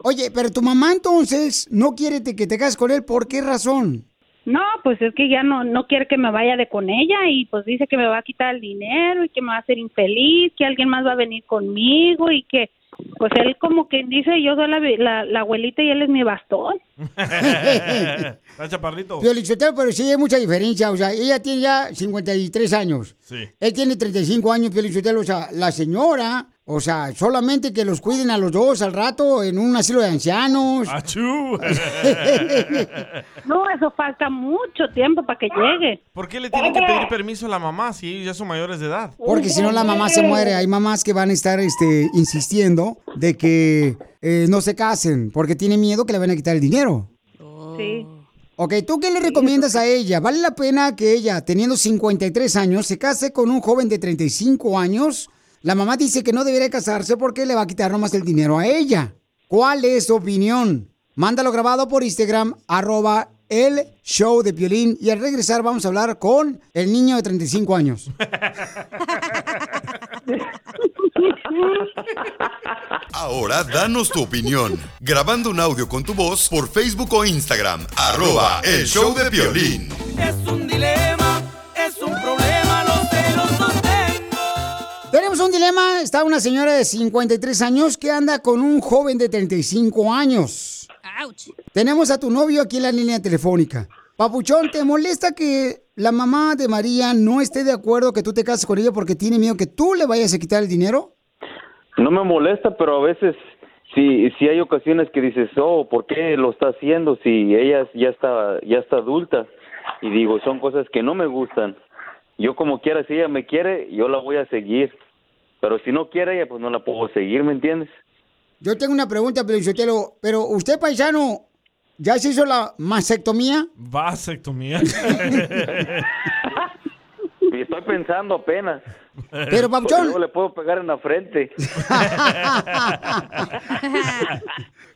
Oye, pero tu mamá entonces no quiere te- que te cases con él. ¿Por qué razón? No, pues es que ya no, no quiere que me vaya de con ella y pues dice que me va a quitar el dinero y que me va a hacer infeliz, que alguien más va a venir conmigo y que pues él como que dice yo soy la, la, la abuelita y él es mi bastón. [laughs] [laughs] Está chaparrito. Piolichotelo, pero sí hay mucha diferencia. O sea, ella tiene ya 53 años. Sí. Él tiene 35 años, Piolichotelo. O sea, la señora, o sea, solamente que los cuiden a los dos al rato en un asilo de ancianos. ¡Achú! [laughs] No, eso falta mucho tiempo para que llegue. ¿Por qué le tienen que pedir permiso a la mamá si ellos ya son mayores de edad? Porque si no la mamá se muere. Hay mamás que van a estar este, insistiendo de que eh, no se casen porque tienen miedo que le van a quitar el dinero. Sí. Ok, ¿tú qué le recomiendas a ella? ¿Vale la pena que ella, teniendo 53 años, se case con un joven de 35 años? La mamá dice que no debería casarse porque le va a quitar nomás el dinero a ella. ¿Cuál es tu opinión? Mándalo grabado por Instagram, arroba el show de Piolín. Y al regresar vamos a hablar con el niño de 35 años. Ahora danos tu opinión. Grabando un audio con tu voz por Facebook o Instagram. Arroba el show de violín. Es un dilema, un dilema. Está una señora de 53 años que anda con un joven de 35 años. Tenemos a tu novio aquí en la línea telefónica. Papuchón, ¿te molesta que la mamá de María no esté de acuerdo que tú te cases con ella porque tiene miedo que tú le vayas a quitar el dinero? No me molesta, pero a veces sí, sí hay ocasiones que dices, oh, ¿por qué lo está haciendo si ella ya está, ya está adulta? Y digo, son cosas que no me gustan. Yo como quiera, si ella me quiere, yo la voy a seguir. Pero si no quiere ella, pues no la puedo seguir, ¿me entiendes? Yo tengo una pregunta, Pelichotelo, pero usted, paisano, ¿ya se hizo la mastectomía? Vasectomía. [laughs] Y estoy pensando apenas. Pero, Papuchón. Luego le puedo pegar en la frente. [laughs]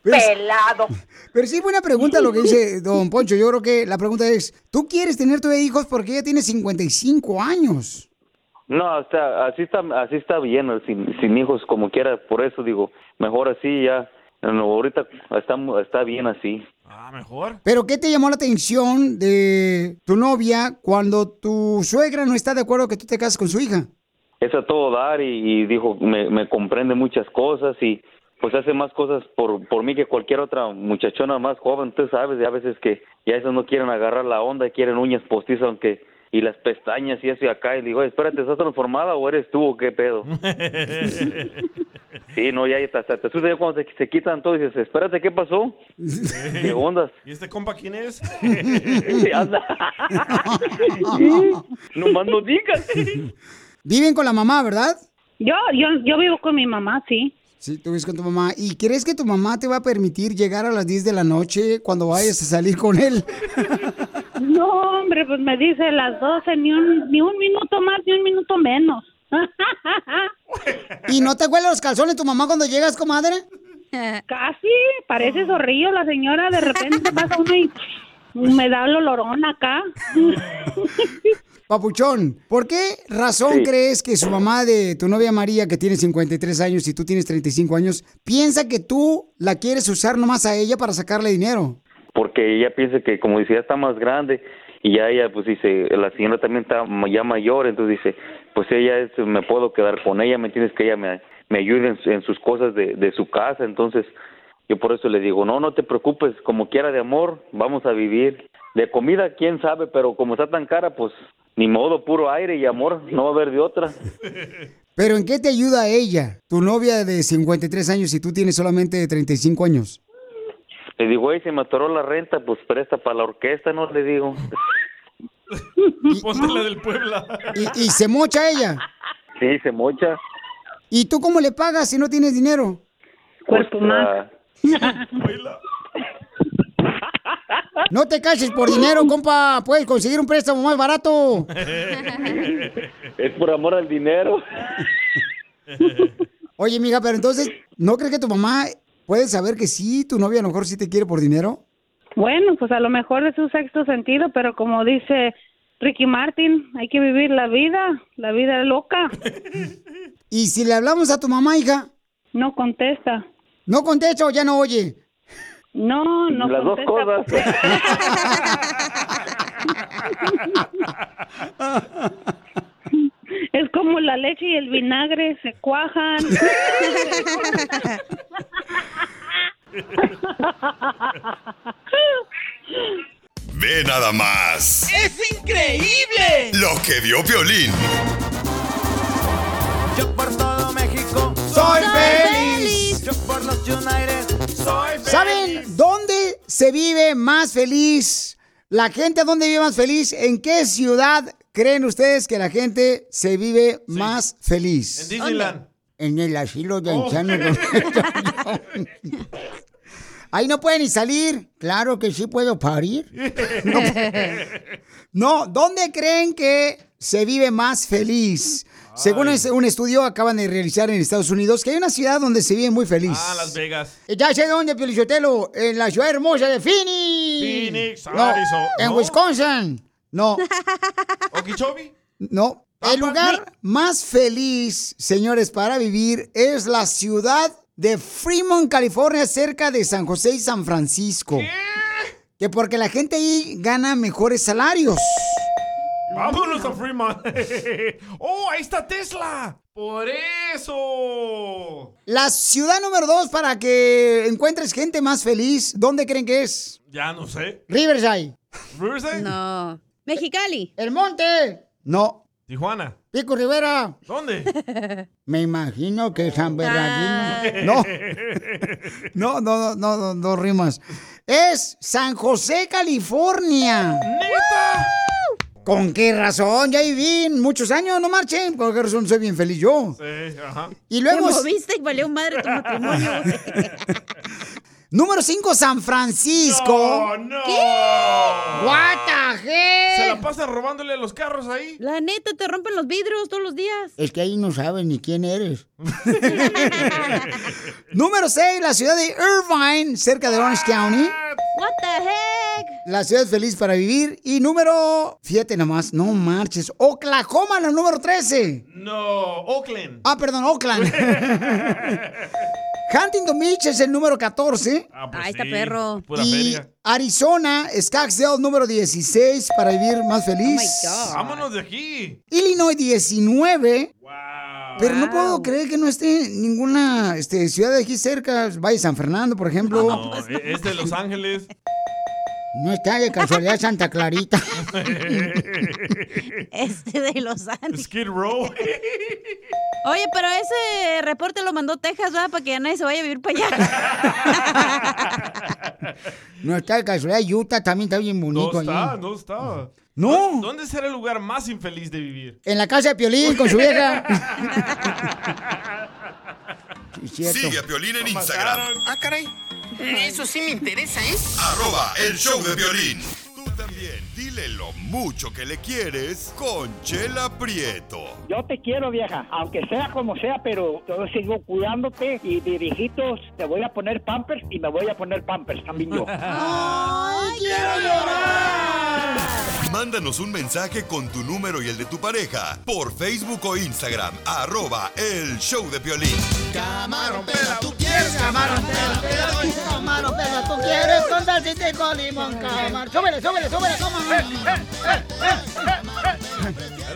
Pelado. Pero sí, buena pregunta lo que dice don Poncho. Yo creo que la pregunta es, ¿tú quieres tener tu hijos porque ella tiene 55 años? No, está, así está, así está bien, sin, sin hijos como quiera. Por eso digo, mejor así ya. No, ahorita está, está bien así. Ah, mejor. ¿Pero qué te llamó la atención de tu novia cuando tu suegra no está de acuerdo que tú te cases con su hija? Es a todo dar y, y dijo, me, me comprende muchas cosas y pues hace más cosas por, por mí que cualquier otra muchachona más joven. Tú sabes, ya a veces que ya esos no quieren agarrar la onda, quieren uñas postizas, aunque y las pestañas y eso y acá. Y digo, "Oye, espérate, ¿estás transformada o eres tú o qué pedo? [laughs] sí, no, ya hasta te asusta ya cuando se, se quitan todo y dices, espérate, ¿qué pasó? ¿Qué ondas? ¿Y este compa quién es? Anda. no más no digas. Viven con la mamá, ¿verdad? Yo, yo, yo vivo con mi mamá, sí. Sí, tú vives con tu mamá. ¿Y crees que tu mamá te va a permitir llegar a las 10 de la noche cuando vayas a salir con él? [laughs] No, hombre, pues me dice las 12, ni un, ni un minuto más, ni un minuto menos. ¿Y no te huelen los calzones tu mamá cuando llegas, comadre? Casi, parece zorrillo la señora, de repente pasa uno y me da el olorón acá. Papuchón, ¿por qué razón Sí. crees que su mamá de tu novia María, que tiene 53 años y tú tienes 35 años, piensa que tú la quieres usar nomás a ella para sacarle dinero? Porque ella piensa que como dice ya está más grande y ya ella pues dice la señora también está ya mayor entonces dice pues ella es, me puedo quedar con ella, ¿me entiendes? Que ella me, me ayude en, en sus cosas de, de su casa, entonces yo por eso le digo, no, no te preocupes, como quiera de amor, vamos a vivir. De comida, quién sabe, pero como está tan cara, pues ni modo, puro aire y amor, no va a haber de otra. Pero ¿en qué te ayuda ella, tu novia de 53 años, y tú tienes solamente 35 años? Le digo, güey, se me atoró la renta, pues presta para la orquesta, ¿no? Le digo. [laughs] Ponte la del Puebla. ¿Y, y se mocha ella? Sí, se mocha. ¿Y tú cómo le pagas si no tienes dinero? Cuerpo más. No te cases por dinero, compa. Puedes conseguir un préstamo más barato. es por amor al dinero. Oye, mija, pero entonces, ¿no crees que tu mamá puede saber que sí, tu novia a lo mejor sí te quiere por dinero? Bueno, pues a lo mejor es su sexto sentido, pero como dice Ricky Martin, hay que vivir la vida, la vida loca. [laughs] ¿Y si le hablamos a tu mamá, hija? No contesta. ¿No contesta o ya no oye? No, no Las dos contesta. [laughs] [laughs] Es como la leche y el vinagre, se cuajan. Ve nada más ¡Es increíble! lo que vio Piolín. Yo por todo México soy feliz. Yo por los United soy feliz. ¿Saben dónde se vive más feliz? La gente, ¿dónde vive más feliz? ¿En qué ciudad creen ustedes que la gente se vive más feliz? En Disneyland. En el asilo de Oh. [laughs] Ahí no pueden ni salir. Claro que sí puedo parir. No, no, ¿dónde creen que se vive más feliz? Según un estudio acaban de realizar en Estados Unidos, que hay una ciudad donde se vive muy feliz. Ah, Las Vegas. Eh, Ya sé dónde, Piolichotelo, en la ciudad hermosa de Phoenix. Phoenix, No, en ¿No? Wisconsin. No, [laughs] ¿Okeechobee? no. El lugar más feliz, señores, para vivir es la ciudad de Fremont, California, cerca de San José y San Francisco. Que porque la gente ahí gana mejores salarios. Vámonos a Fremont. [laughs] ¡Oh, ahí está Tesla! ¡Por eso! La ciudad número dos para que encuentres gente más feliz, ¿dónde creen que es? Ya no sé. Riverside. ¿Riverside? No. Mexicali. El monte. No. Tijuana. Pico Rivera. ¿Dónde? [laughs] Me imagino que San Bernardino. Ah. No. No, no, no, no, no, no rimas. Es San José, California. ¡Neta! ¿Con qué razón? Ya viví muchos años, no marchen. ¿Con qué razón soy bien feliz yo? Sí, ajá. Y luego- Te moviste y valió madre tu matrimonio. [laughs] Número 5, San Francisco. ¡No, no! What the heck? ¿Se la pasan robándole a los carros ahí? La neta, te rompen los vidrios todos los días. Es que ahí no saben ni quién eres. [laughs] [laughs] Número 6, la ciudad de Irvine, cerca de Orange County. What the heck? La ciudad feliz para vivir. Y número, fíjate nomás, no marches. Oklahoma, la número 13. No, Oakland. Ah, perdón, Oakland. [laughs] Huntington Beach es el número 14. Ah, pues Ahí está sí, perro. Pura y feria. Arizona, Scottsdale, número 16 para vivir más feliz. Oh Vámonos de aquí. Illinois 19. Pero no puedo creer que no esté ninguna este, ciudad de aquí cerca. Valle San Fernando, por ejemplo. No, e- es de Los Ángeles. [laughs] No está de casualidad Santa Clarita. [laughs] Este de Los Ángeles. Skid Row. Oye, pero ese reporte lo mandó Texas, ¿verdad? Para que ya nadie se vaya a vivir para allá. [laughs] No está de casualidad Utah también está bien No bonito está, ahí. no está. No. ¿Dónde será el lugar más infeliz de vivir? En la casa de Piolín con su vieja. [laughs] Sí, cierto. Sigue a Piolín en Instagram. Ah, caray. Eso sí me interesa, ¿eh? Arroba el show de violín. Tú también, dile lo mucho que le quieres con Chela Prieto. Yo te quiero, vieja, aunque sea como sea, pero yo sigo cuidándote y de viejitos te voy a poner pampers y me voy a poner pampers también yo. [laughs] ¡Ay, quiero llorar! Mándanos un mensaje con tu número y el de tu pareja por Facebook o Instagram, arroba el show de violín. Camarón pela, tú quieres. Camarón pela, pela, tú Camarón pela, tú quieres. Con salsita y con limón, camarón. Súbele, súbele, súbele, cómo.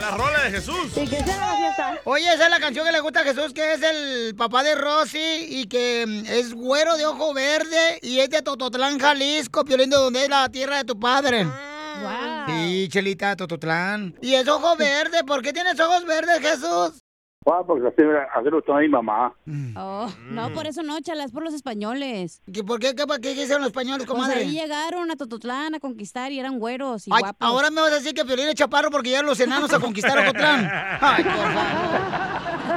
La rola de Jesús. ¿Y qué será la fiesta? Oye, esa es la canción que le gusta a Jesús, que es el papá de Rosy y que mm, es güero de ojo verde y es de Tototlán, Jalisco, Piolín, de donde es la tierra de tu padre. Sí, Chelita, Tototlán. Y es ojo verde, ¿por qué tienes ojos verdes, Jesús? Ah, porque así, así lo está mi mamá. Oh, no, por eso no, chala, es por los españoles. ¿Y por qué? ¿Qué, qué hicieron los españoles, Pues comadre? ahí llegaron a Tototlán a conquistar y eran güeros y Ay, guapos. ahora me vas a decir que Piolín es chaparro porque llegaron los enanos a conquistar Ocotlán. Ay, por favor.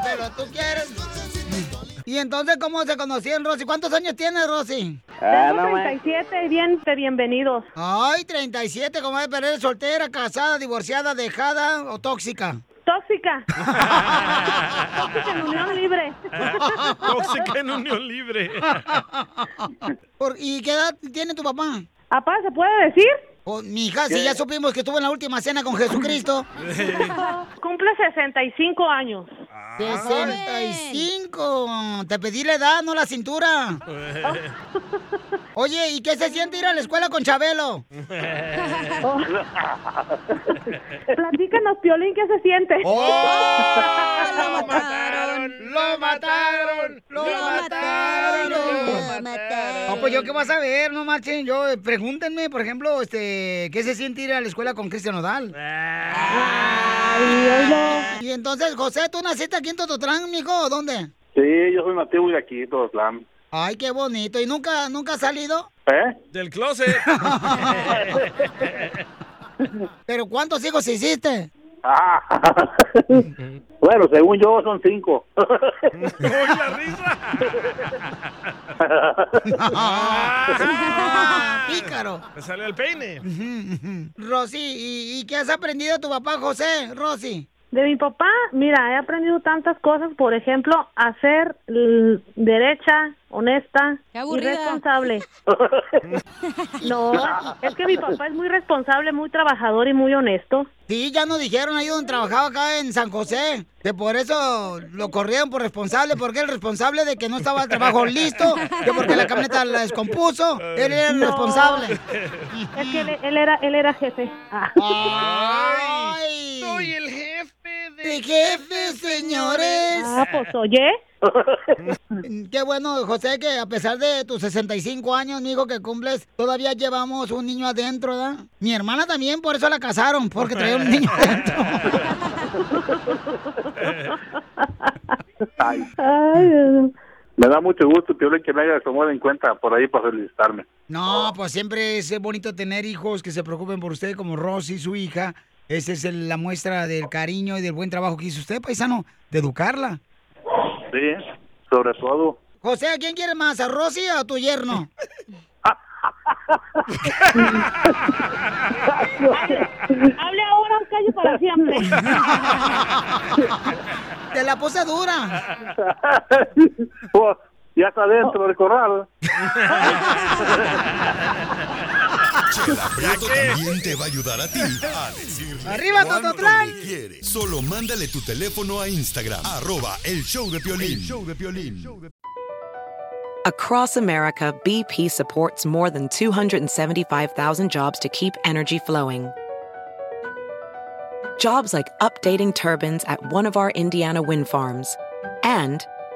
[laughs] pero tú quieres. Y entonces, ¿cómo se conocían, Rosy? ¿Cuántos años tienes, Rosy? Ah, Tengo 37 y bien, bienvenidos. Ay, 37, comadre, pero eres soltera, casada, divorciada, dejada o tóxica. Tóxica. [laughs] Tóxica en unión libre. [laughs] Tóxica en unión libre. ¿Y qué edad tiene tu papá? Papá, ¿se puede decir? Oh, mi hija, si ya supimos que estuvo en la última cena con Jesucristo. [laughs] Cumple 65 años. 65. Te pedí la edad, no la cintura. [laughs] Oye, ¿y qué se siente ir a la escuela con Chabelo? [laughs] Platícanos, Piolín, ¿qué se siente? ¡Oh! ¡Lo mataron! ¡Lo mataron! ¡Lo mataron! No, pues yo qué vas a ver, no marchen. Yo, eh, pregúntenme, por ejemplo, este, ¿qué se siente ir a la escuela con Cristian Nodal? Y entonces, José, ¿tú naciste aquí en Tototlán, mijo? ¿o ¿Dónde? Sí, yo soy nativo de aquí, Todotlán. Ay, qué bonito. ¿Y nunca, nunca has salido? ¿Eh? Del closet. [laughs] ¿Pero cuántos hijos hiciste? Ah. bueno, según yo son cinco. [laughs] ¡Pícaro! Me salió el peine. Rosy, ¿y, y qué has aprendido tu papá, José? Rosy. De mi papá, mira, he aprendido tantas cosas, por ejemplo, a ser derecha, honesta y responsable. [laughs] No, es que mi papá es muy responsable, muy trabajador y muy honesto. Sí, ya nos dijeron ahí donde trabajaba acá en San José, que por eso lo corrieron por responsable, porque el responsable de que no estaba el trabajo listo, que porque la camioneta la descompuso, él era el No. responsable. Es que él, él era, él era jefe. Ah. [laughs] ¡Ay! ¡Soy el jefe de jefes, señores! Ah, pues oye. Qué bueno, José, que a pesar de tus 65 años, mijo, que cumples, todavía llevamos un niño adentro, ¿verdad? Mi hermana también, por eso la casaron, porque traía un niño adentro. [laughs] Ay, me da mucho gusto, Piolín, que me haya tomado en cuenta por ahí para felicitarme. No, pues siempre es bonito tener hijos que se preocupen por usted, como Rosy, su hija. Esa es el- la muestra del cariño y del buen trabajo que hizo usted, paisano, de educarla. Sí, sobre todo. José, ¿a quién quieres más? ¿A Rosy o a tu yerno? [laughs] Hable ahora o calle para siempre. [laughs] Te la puse dura. [laughs] Ya está dentro del corral. Chela Prieto también te va a ayudar a ti a decirle ¡Arriba, cuánto Tototlán! quieres. Solo mándale tu teléfono a Instagram, arroba el show de Piolín. El show de Piolín. Across America, BP supports more than 275,000 jobs to keep energy flowing. Jobs like updating turbines at one of our Indiana wind farms and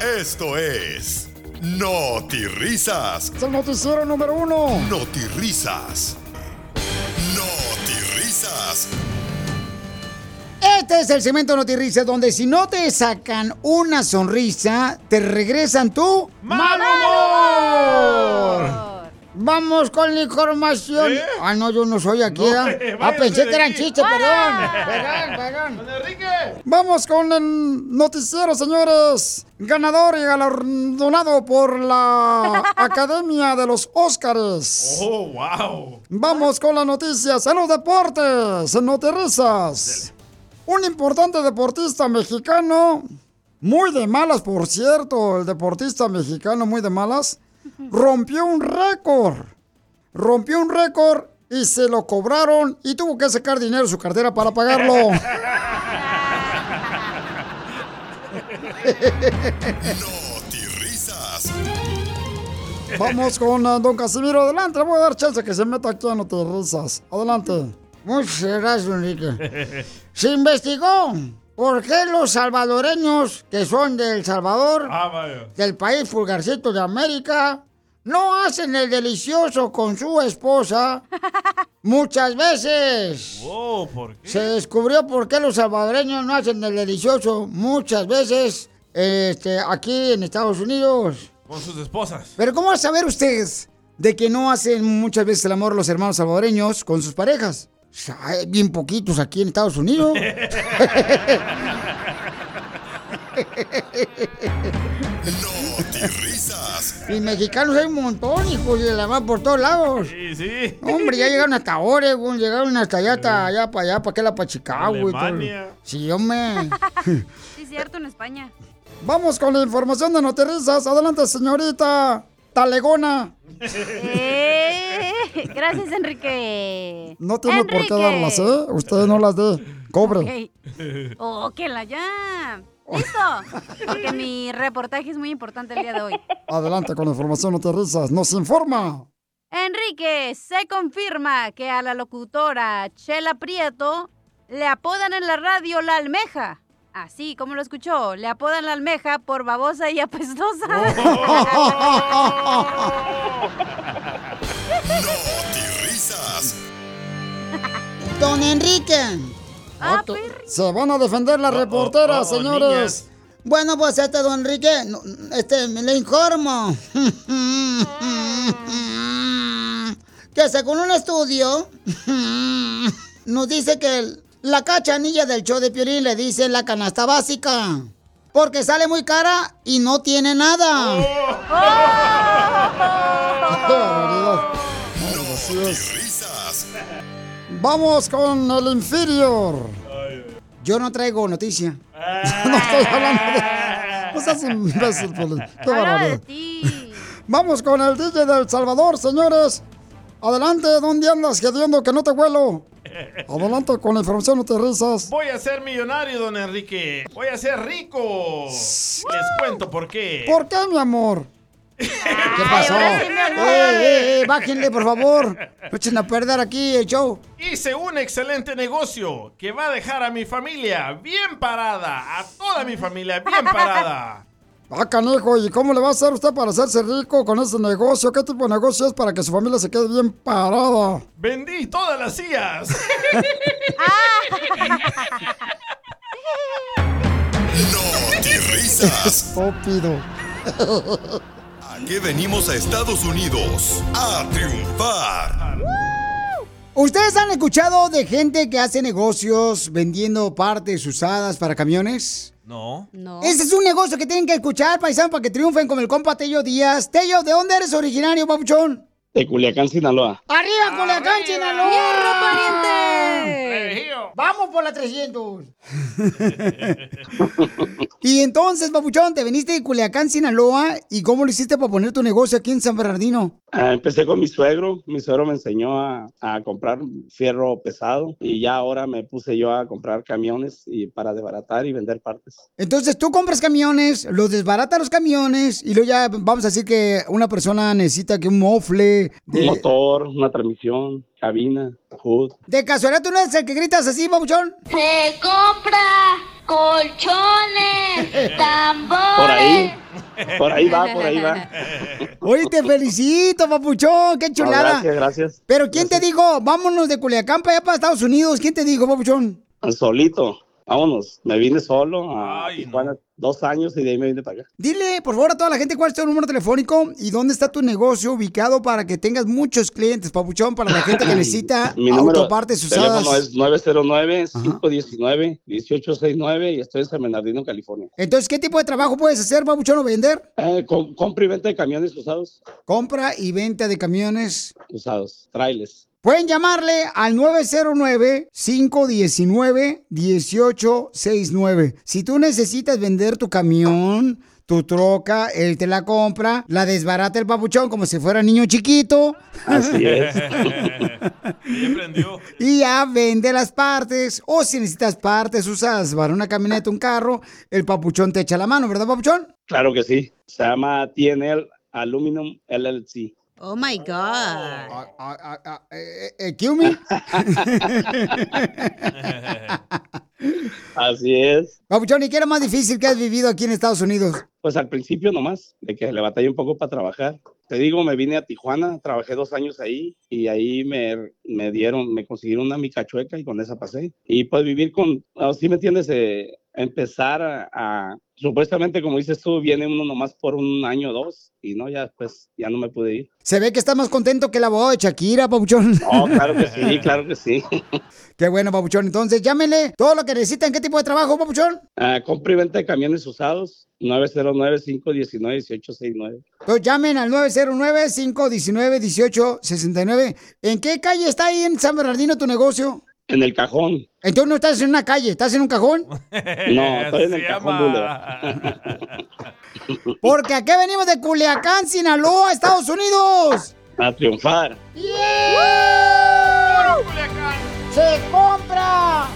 Esto es No Risas. Es el noticiero número uno. No Risas. No Risas. Este es el cemento Notirrisa, donde si no te sacan una sonrisa, te regresan tu mal humor. Vamos con la información. Ah, no, yo no soy aquí. No, ¿eh? [laughs] eh, ah, pensé que eran chistes, perdón. Perdón, perdón. ¡Don Enrique! Vamos con el noticiero, señores. Ganador y galardonado por la [laughs] Academia de los Óscares. ¡Oh, wow! Vamos con las noticias en los deportes, en Noterrizas. Un importante deportista mexicano, muy de malas, por cierto, el deportista mexicano muy de malas, rompió un récord. Rompió un récord y se lo cobraron y tuvo que sacar dinero de su cartera para pagarlo. [laughs] risas. Vamos con ah, don Casimiro. Adelante, le voy a dar chance que se meta aquí a Noterrizas. Adelante. Muchas gracias, Enrique. Se investigó por qué los salvadoreños que son de El Salvador, Ah, del país fulgarcito de América, no hacen el delicioso con su esposa [laughs] muchas veces. Wow, ¿por qué? Se descubrió por qué los salvadoreños no hacen el delicioso muchas veces este, aquí en Estados Unidos. Con sus esposas. Pero ¿cómo va a saber usted de que no hacen muchas veces el amor los hermanos salvadoreños con sus parejas? O sea, hay bien poquitos aquí en Estados Unidos. risas. [laughs] y mexicanos hay un montón, hijos de la mar por todos lados. Sí, sí. Hombre, ya llegaron hasta Oregon, llegaron hasta allá, hasta allá para allá, para aquella, para Chicago. y todo. Alemania. Sí, hombre. Sí, cierto, en España. Vamos con la información de Noterrizas. Adelante, señorita Talegona. Eh, gracias, Enrique. No tiene por qué darlas, ¿eh? Usted no las dé. Cobre. Ok. Oh, que la ya. ¿Listo? Porque mi reportaje es muy importante el día de hoy. Adelante con la información Noterrizas. Nos informa. Enrique, se confirma que a la locutora Chela Prieto le apodan en la radio la almeja. Así como lo escuchó, le apodan la almeja por babosa y apestosa. [laughs] risas. Don Enrique. Otto, Se van a defender las reporteras, oh, oh, señores. niñas. Bueno, pues este, don Enrique, este, me le informo. [laughs] que según un estudio, [laughs] nos dice que el- la cachanilla del show de Piolín le dice la canasta básica. Porque sale muy cara y no tiene nada. Vamos con el inferior. Yo no traigo noticia. [laughs] no estoy hablando de. No seas imbécil, Piolín. Qué. Vamos con el DJ del Salvador, señores. Adelante, ¿dónde andas, queriendo que no te huelo? Adelante con la información, no te risas. Voy a ser millonario, don Enrique. Voy a ser rico. Les cuento por qué. ¿Por qué, mi amor? ¿Qué pasó? ¡Eh, eh, eh! Bájenle, por favor. No echen a perder aquí el show. Hice un excelente negocio que va a dejar a mi familia bien parada. A toda mi familia bien parada. Ah, canijo, ¿y cómo le va a hacer usted para hacerse rico con ese negocio? ¿Qué tipo de negocio es para que su familia se quede bien parada? Vendí todas las sillas. risas. Estúpido. Aquí venimos a Estados Unidos a triunfar. ¿Ustedes han escuchado de gente que hace negocios vendiendo partes usadas para camiones? No. No. Ese es un negocio que tienen que escuchar, paisanos, para que triunfen como el compa Tello Díaz. Tello, ¿de dónde eres originario, papuchón? De Culiacán, Sinaloa. ¡Arriba, Culiacán, Sinaloa! ¡Hierro, pariente! ¡Vamos por la 300! [laughs] y entonces, papuchón, te viniste de Culiacán, Sinaloa, ¿y cómo lo hiciste para poner tu negocio aquí en San Bernardino? Ah, empecé con mi suegro. Mi suegro me enseñó a, a comprar fierro pesado y ya ahora me puse yo a comprar camiones y para desbaratar y vender partes. Entonces tú compras camiones, los desbarata los camiones y luego ya vamos a decir que una persona necesita que un mofle Un de... motor, una transmisión, cabina, hood. ¿De casualidad tú no eres el que gritas así, papuchón? Se compra colchones, [laughs] tambores. Por ahí, por ahí va, por ahí va. [laughs] Oye, te felicito, papuchón, qué No, chulada. gracias, gracias. Pero ¿quién te dijo, vámonos de Culiacán para allá para Estados Unidos? ¿Quién te dijo, papuchón? Solito. Vámonos, me vine solo a Tijuana dos años y de ahí me vine para acá. Dile, por favor, a toda la gente cuál es tu número telefónico y dónde está tu negocio ubicado para que tengas muchos clientes, papuchón, para la gente que necesita Mi número autopartes usadas. teléfono es 909-519-1869 y estoy en San Bernardino, California. Entonces, ¿qué tipo de trabajo puedes hacer, papuchón, o vender? Eh, com- compra y venta de camiones usados. Compra y venta de camiones. Usados, trailers. Pueden llamarle al 909-519-1869. Si tú necesitas vender tu camión, tu troca, él te la compra, la desbarata el papuchón como si fuera niño chiquito. Así es. [laughs] Y ya vende las partes. O si necesitas partes usadas para una camioneta, un carro, el papuchón te echa la mano, ¿verdad, papuchón? Claro que sí. Se llama TNL Aluminum LLC. Oh my God. Eh, eh, ¿Kill me? [laughs] [laughs] Así es. Papuchón, ¿y qué era más difícil que has vivido aquí en Estados Unidos? Pues al principio nomás, de que le batallé un poco para trabajar. Te digo, me vine a Tijuana, trabajé dos años ahí y ahí me, me dieron, me consiguieron una mica chueca y con esa pasé. Y pues vivir con, así me entiendes, Eh, empezar a, a- supuestamente como dices tú, viene uno nomás por un año o dos y no, ya pues ya no me pude ir. Se ve que está más contento que el abogado de Shakira, Papuchón. Oh, claro que sí, claro que sí. [laughs] Qué bueno, Papuchón. Entonces, llámenle todo lo que necesitan. ¿Qué tipo de trabajo, Papuchón? Ah, compra y venta de camiones usados, 909-519-1869. Entonces, llamen al 909-519-1869. ¿En qué calle está ahí en San Bernardino tu negocio? En el cajón. Entonces no estás en una calle, ¿estás en un cajón? [laughs] No, estoy en el cajón. [laughs] Porque aquí venimos de Culiacán, Sinaloa, Estados Unidos. A triunfar. ¡Se compra!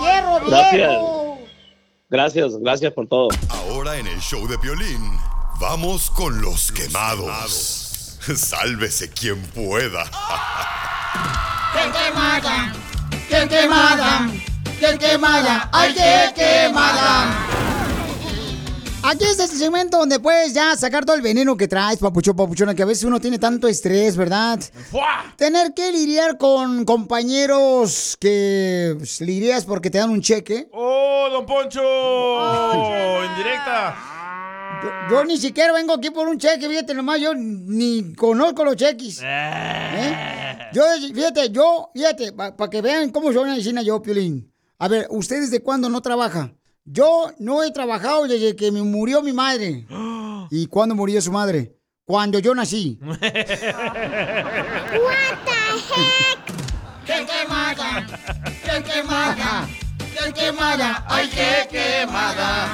¡Hierro Gracias. viejo! Gracias, gracias por todo. Ahora en el show de Piolín, vamos con los quemados. Sálvese quien pueda. ¡Qué quemada! ¡Qué quemada! ¡Qué quemada! ¡Ay, qué quemada! Aquí es este segmento donde puedes ya sacar todo el veneno que traes, papucho, papuchona, que a veces uno tiene tanto estrés, ¿verdad? Tener que lidiar con compañeros que pues, lidias porque te dan un cheque. ¡Oh, don Poncho! En directa. Yo, yo ni siquiera vengo aquí por un cheque, fíjate nomás, yo ni conozco los cheques. ¿Eh? Yo, fíjate, yo, fíjate, para que vean cómo soy una vecina yo, Piolín. A ver, ¿ustedes de cuándo no trabaja? Yo no he trabajado desde que me murió mi madre. [gasps] ¿Y cuándo murió su madre? Cuando yo nací. [laughs] ¡Qué quemada! ¡Qué quemada! ¡Qué quemada! ¡Ay, qué quemada!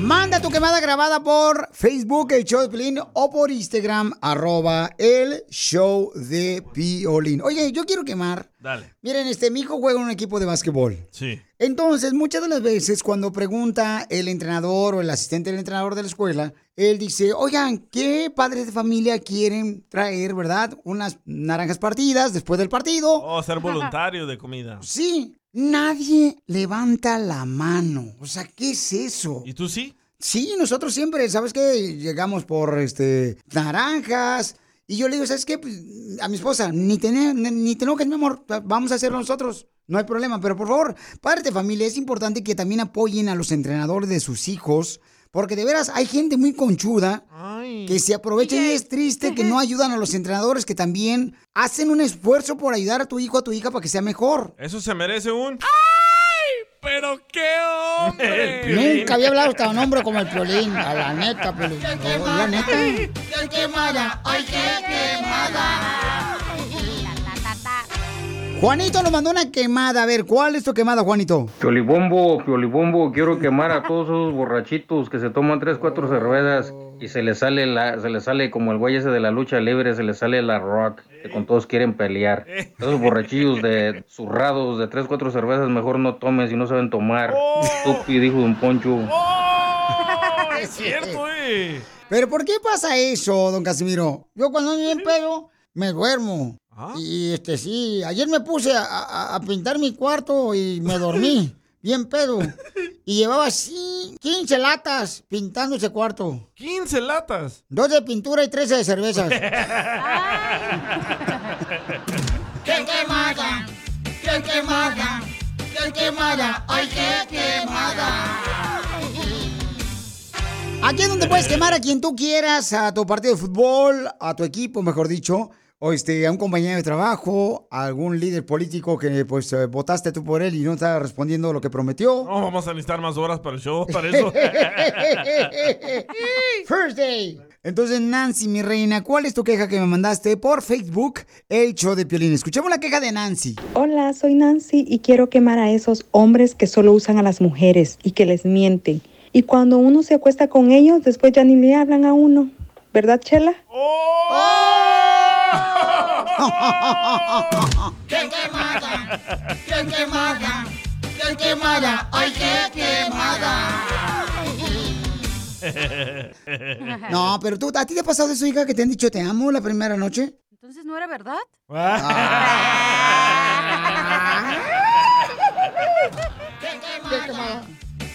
Manda tu quemada grabada por Facebook, el show de Piolín, o por Instagram, arroba el show de Piolín. Oye, yo quiero quemar. Dale. Miren, este, mi hijo juega en un equipo de básquetbol. Sí. Entonces, muchas de las veces cuando pregunta el entrenador o el asistente del entrenador de la escuela, él dice, oigan, ¿qué padres de familia quieren traer, verdad? Unas naranjas partidas después del partido. Oh, ser voluntario de comida. Sí, nadie levanta la mano. O sea, ¿qué es eso? ¿Y tú sí? Sí, nosotros siempre, ¿sabes qué? Llegamos por este naranjas. Y yo le digo, ¿sabes qué? Pues, a mi esposa, ni te, ni, ni te enojes, mi amor, vamos a hacerlo nosotros. No hay problema, pero por favor, padre de familia, es importante que también apoyen a los entrenadores de sus hijos, porque de veras hay gente muy conchuda que se aprovecha y es triste que no ayudan a los entrenadores que también hacen un esfuerzo por ayudar a tu hijo, a tu hija para que sea mejor. Eso se merece un... ¡Pero qué hombre! [laughs] Nunca había hablado hasta un hombre como el Piolín, a la neta, Piolín. La neta. ¡Qué quemada! ¡Ay, qué quemada! Juanito nos mandó una quemada. A ver, ¿cuál es tu quemada, Juanito? Piolibombo, piolibombo, quiero quemar a todos esos borrachitos que se toman tres, cuatro cervezas y se les sale la, se les sale como el güey ese de la lucha libre, se les sale la rock, que con todos quieren pelear. Esos borrachillos de zurrados de tres, cuatro cervezas, mejor no tomen si no saben tomar. Estúpido, dijo Don Poncho. es cierto, eh. ¿Pero por qué pasa eso, don Casimiro? Yo cuando ando bien pedo, me duermo. Y este sí, ayer me puse a, a- a pintar mi cuarto y me dormí, [laughs] bien pedo. Y llevaba así 15 latas pintando ese cuarto. ¿15 latas? Dos de pintura y 13 de cervezas. [laughs] ¡Qué quemada! ¡Qué quemada! qué quemada, ay, qué quemada. Aquí es donde puedes quemar a quien tú quieras, a tu partido de fútbol, a tu equipo, mejor dicho, o este, a un compañero de trabajo, a algún líder político que pues eh, votaste tú por él y no está respondiendo lo que prometió. No, vamos a necesitar más horas para el show, para eso. [laughs] First day. Entonces, Nancy, mi reina, ¿cuál es tu queja que me mandaste por Facebook, el show de Piolín? Escuchemos la queja de Nancy. Hola, soy Nancy y quiero quemar a esos hombres que solo usan a las mujeres y que les mienten. Y cuando uno se acuesta con ellos, después ya ni le hablan a uno. ¿Verdad, Chela? ¡Qué quemada! ¡Qué quemada! ¡Qué quemada! ¡Ay, qué quemada! [laughs] No, pero tú, ¿a ti te ha pasado eso, hija, que te han dicho te amo la primera noche? Entonces no era verdad. ¡Qué quemada!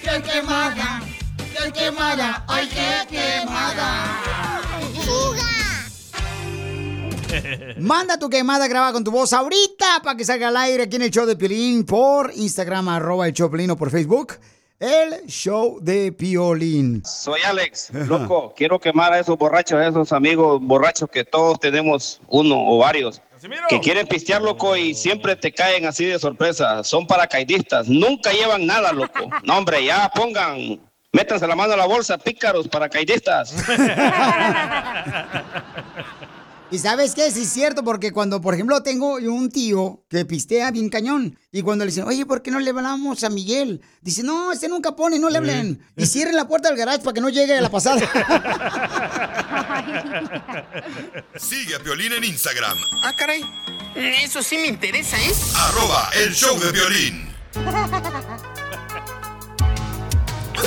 ¡Qué quemada! ¡Qué quemada! ¡Ay, qué quemada! [laughs] Manda tu quemada grabada con tu voz ahorita para que salga al aire aquí en el show de Piolín por Instagram, arroba el show Piolín, o por Facebook, el show de Piolín. Soy Alex, [laughs] loco. Quiero quemar a esos borrachos, a esos amigos borrachos que todos tenemos, uno o varios, que quieren pistear, loco, y siempre te caen así de sorpresa. Son paracaidistas, nunca llevan nada, loco. No, hombre, ya pongan, métanse la mano a la bolsa, pícaros, paracaidistas. [laughs] Y sabes qué, sí es cierto, porque cuando, por ejemplo, tengo un tío que pistea bien cañón, y cuando le dicen, oye, ¿por qué no le hablamos a Miguel? Dice, no, ese nunca pone, no le hablen. Y cierren la puerta del garage para que no llegue a la pasada. [laughs] Sigue a Piolín en Instagram, Ah, caray. Eso sí me interesa, ¿eh? arroba el show de violín. [laughs]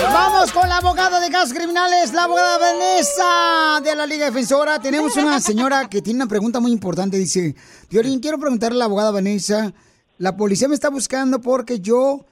Vamos con la abogada de casos criminales, la abogada Vanessa de la Liga Defensora. Tenemos una señora que tiene una pregunta muy importante. Dice, Violín, quiero preguntarle a la abogada Vanessa, la policía me está buscando porque yo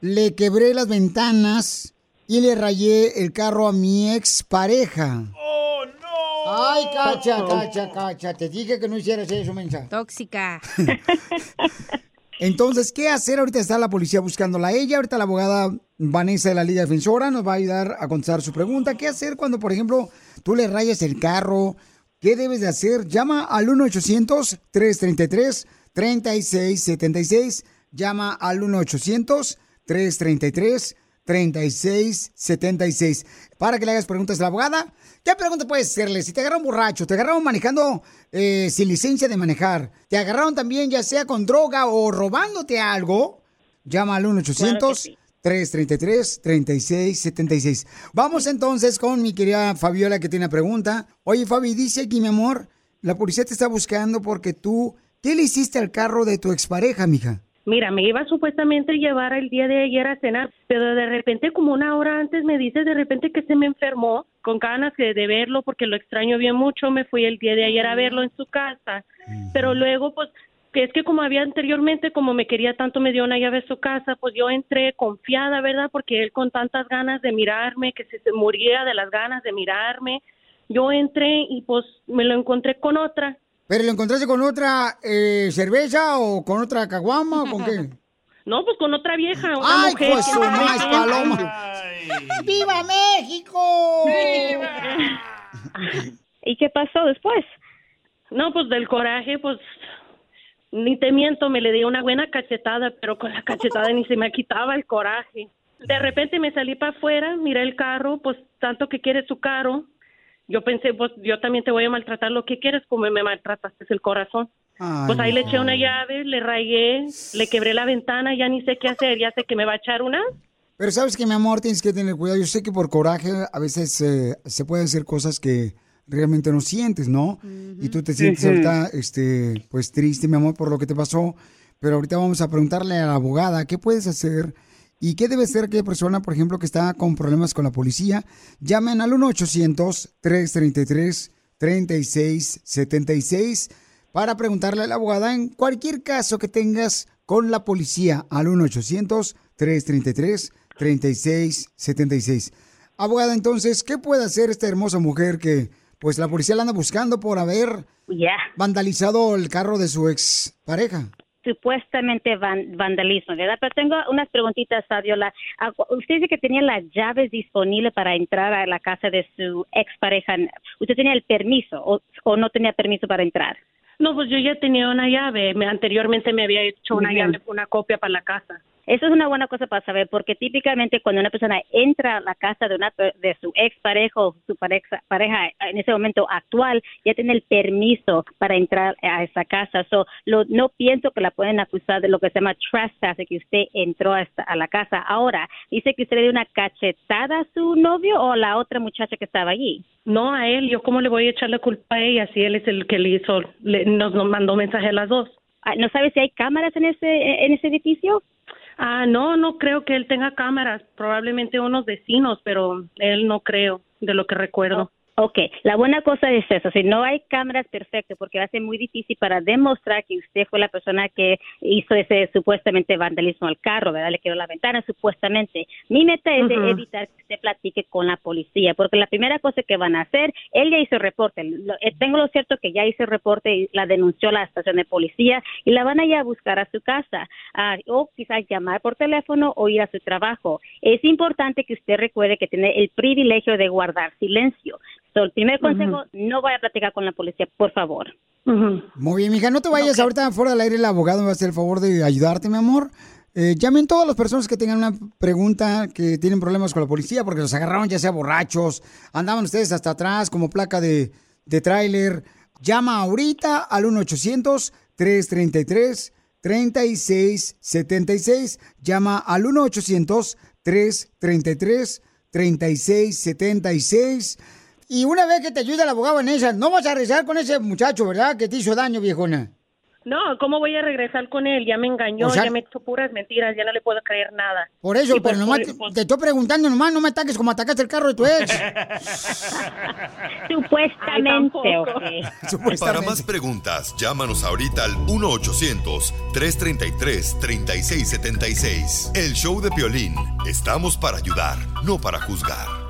le quebré las ventanas y le rayé el carro a mi ex pareja. ¡Oh, no! Ay, cacha, cacha, cacha. Te dije que no hicieras eso, mensa. Tóxica. [laughs] Entonces, ¿qué hacer? Ahorita está la policía buscándola a ella. Ahorita la abogada Vanessa de la Liga Defensora nos va a ayudar a contestar su pregunta. ¿Qué hacer cuando, por ejemplo, tú le rayas el carro? ¿Qué debes de hacer? Llama al 1-800-333-3676. Llama al 1-800-333-3676. Para que le hagas preguntas a la abogada. ¿Qué pregunta puedes hacerle? Si te agarraron borracho, te agarraron manejando eh, sin licencia de manejar, te agarraron también ya sea con droga o robándote algo, llama al 1-800-333-3676. Vamos entonces con mi querida Fabiola que tiene una pregunta. Oye, Fabi, dice aquí, mi amor, la policía te está buscando porque tú, ¿qué le hiciste al carro de tu expareja, mija? Mira, me iba supuestamente a llevar el día de ayer a cenar, pero de repente, como una hora antes, me dice de repente que se me enfermó, con ganas de, de verlo porque lo extraño bien mucho. Me fui el día de ayer a verlo en su casa, pero luego, pues, que es que como había anteriormente, como me quería tanto, me dio una llave a su casa, pues yo entré confiada, ¿verdad? Porque él con tantas ganas de mirarme, que se, se moría de las ganas de mirarme, yo entré y pues me lo encontré con otra. ¿Pero lo encontraste con otra eh, cerveza o con otra caguama o con qué? [laughs] No, pues con otra vieja, una ¡Ay, mujer. pues su más! ¡Viva México! [laughs] ¿Y qué pasó después? No, pues del coraje, pues ni te miento, me le di una buena cachetada, pero con la cachetada ni se me quitaba el coraje. De repente me salí para afuera, miré el carro, pues tanto que quiere su carro. Yo pensé, pues yo también te voy a maltratar lo que quieres, como me maltrataste el corazón. pues ahí le eché una llave, le rayé, le quebré la ventana, ya ni sé qué hacer, ya sé que me va a echar una. Pero sabes que, mi amor, tienes que tener cuidado. Yo sé que por coraje a veces eh, se pueden hacer cosas que realmente no sientes, ¿no? Y tú te sientes ahorita, este, pues triste, mi amor, por lo que te pasó. Pero ahorita vamos a preguntarle a la abogada qué puedes hacer y qué debe hacer aquella persona, por ejemplo, que está con problemas con la policía. Llamen al 1-800-333-3676 para preguntarle a la abogada en cualquier caso que tengas con la policía al 1-800-333-3676. Abogada, entonces, ¿qué puede hacer esta hermosa mujer que pues la policía la anda buscando por haber vandalizado el carro de su ex pareja? Supuestamente van- vandalismo, ¿verdad? Pero tengo unas preguntitas, Fabiola. Ah, Usted dice que tenía las llaves disponibles para entrar a la casa de su expareja. ¿Usted tenía el permiso o, o no tenía permiso para entrar? No, pues yo ya tenía una llave. Me, anteriormente me había hecho una llave, una copia para la casa. Eso es una buena cosa para saber, porque típicamente cuando una persona entra a la casa de una de su ex pareja o su pareja, pareja en ese momento actual, ya tiene el permiso para entrar a esa casa. So, lo, no pienso que la pueden acusar de lo que se llama trespass, de que usted entró a, esta- a la casa. Ahora, dice que usted le dio una cachetada a su novio o a la otra muchacha que estaba allí. No a él, yo cómo le voy a echar la culpa a ella si él es el que le hizo, le- nos, nos mandó mensaje a las dos. Ah, ¿No sabe si hay cámaras en ese en ese edificio? Ah, no, no creo que él tenga cámaras, probablemente unos vecinos, pero él no creo, de lo que recuerdo. Ok, la buena cosa es eso, si no hay cámaras, perfecto, porque va a ser muy difícil para demostrar que usted fue la persona que hizo ese supuestamente vandalismo al carro, ¿verdad? Le quedó la ventana supuestamente. Mi meta es de evitar que usted platique con la policía, porque la primera cosa que van a hacer, él ya hizo reporte, Lo- eh, tengo lo cierto que ya hizo reporte y la denunció a la estación de policía y la van a ir a buscar a su casa, ah, o quizás llamar por teléfono o ir a su trabajo. Es importante que usted recuerde que tiene el privilegio de guardar silencio. So, el primer consejo, no vaya a platicar con la policía, por favor. Muy bien, mija, no te vayas ahorita fuera del aire, el abogado me va a hacer el favor de ayudarte, mi amor. Eh, llamen todas las personas que tengan una pregunta, que tienen problemas con la policía, porque los agarraron ya sea borrachos, andaban ustedes hasta atrás como placa de, de tráiler. Llama ahorita al 1-800-333-3676. Llama al 1-800-333-3676. Y una vez que te ayude el abogado Vanessa, no vas a rezar con ese muchacho, ¿verdad? Que te hizo daño, viejona. No, ¿cómo voy a regresar con él? Ya me engañó, O sea- ya me echó puras mentiras, ya no le puedo creer nada. Por eso, Y pero pues, nomás por- te, te estoy preguntando, nomás no me ataques como atacaste el carro de tu ex. [laughs] Supuestamente, [laughs] Para más preguntas, llámanos ahorita al 1-800-333-3676. El show de Piolín. Estamos para ayudar, no para juzgar.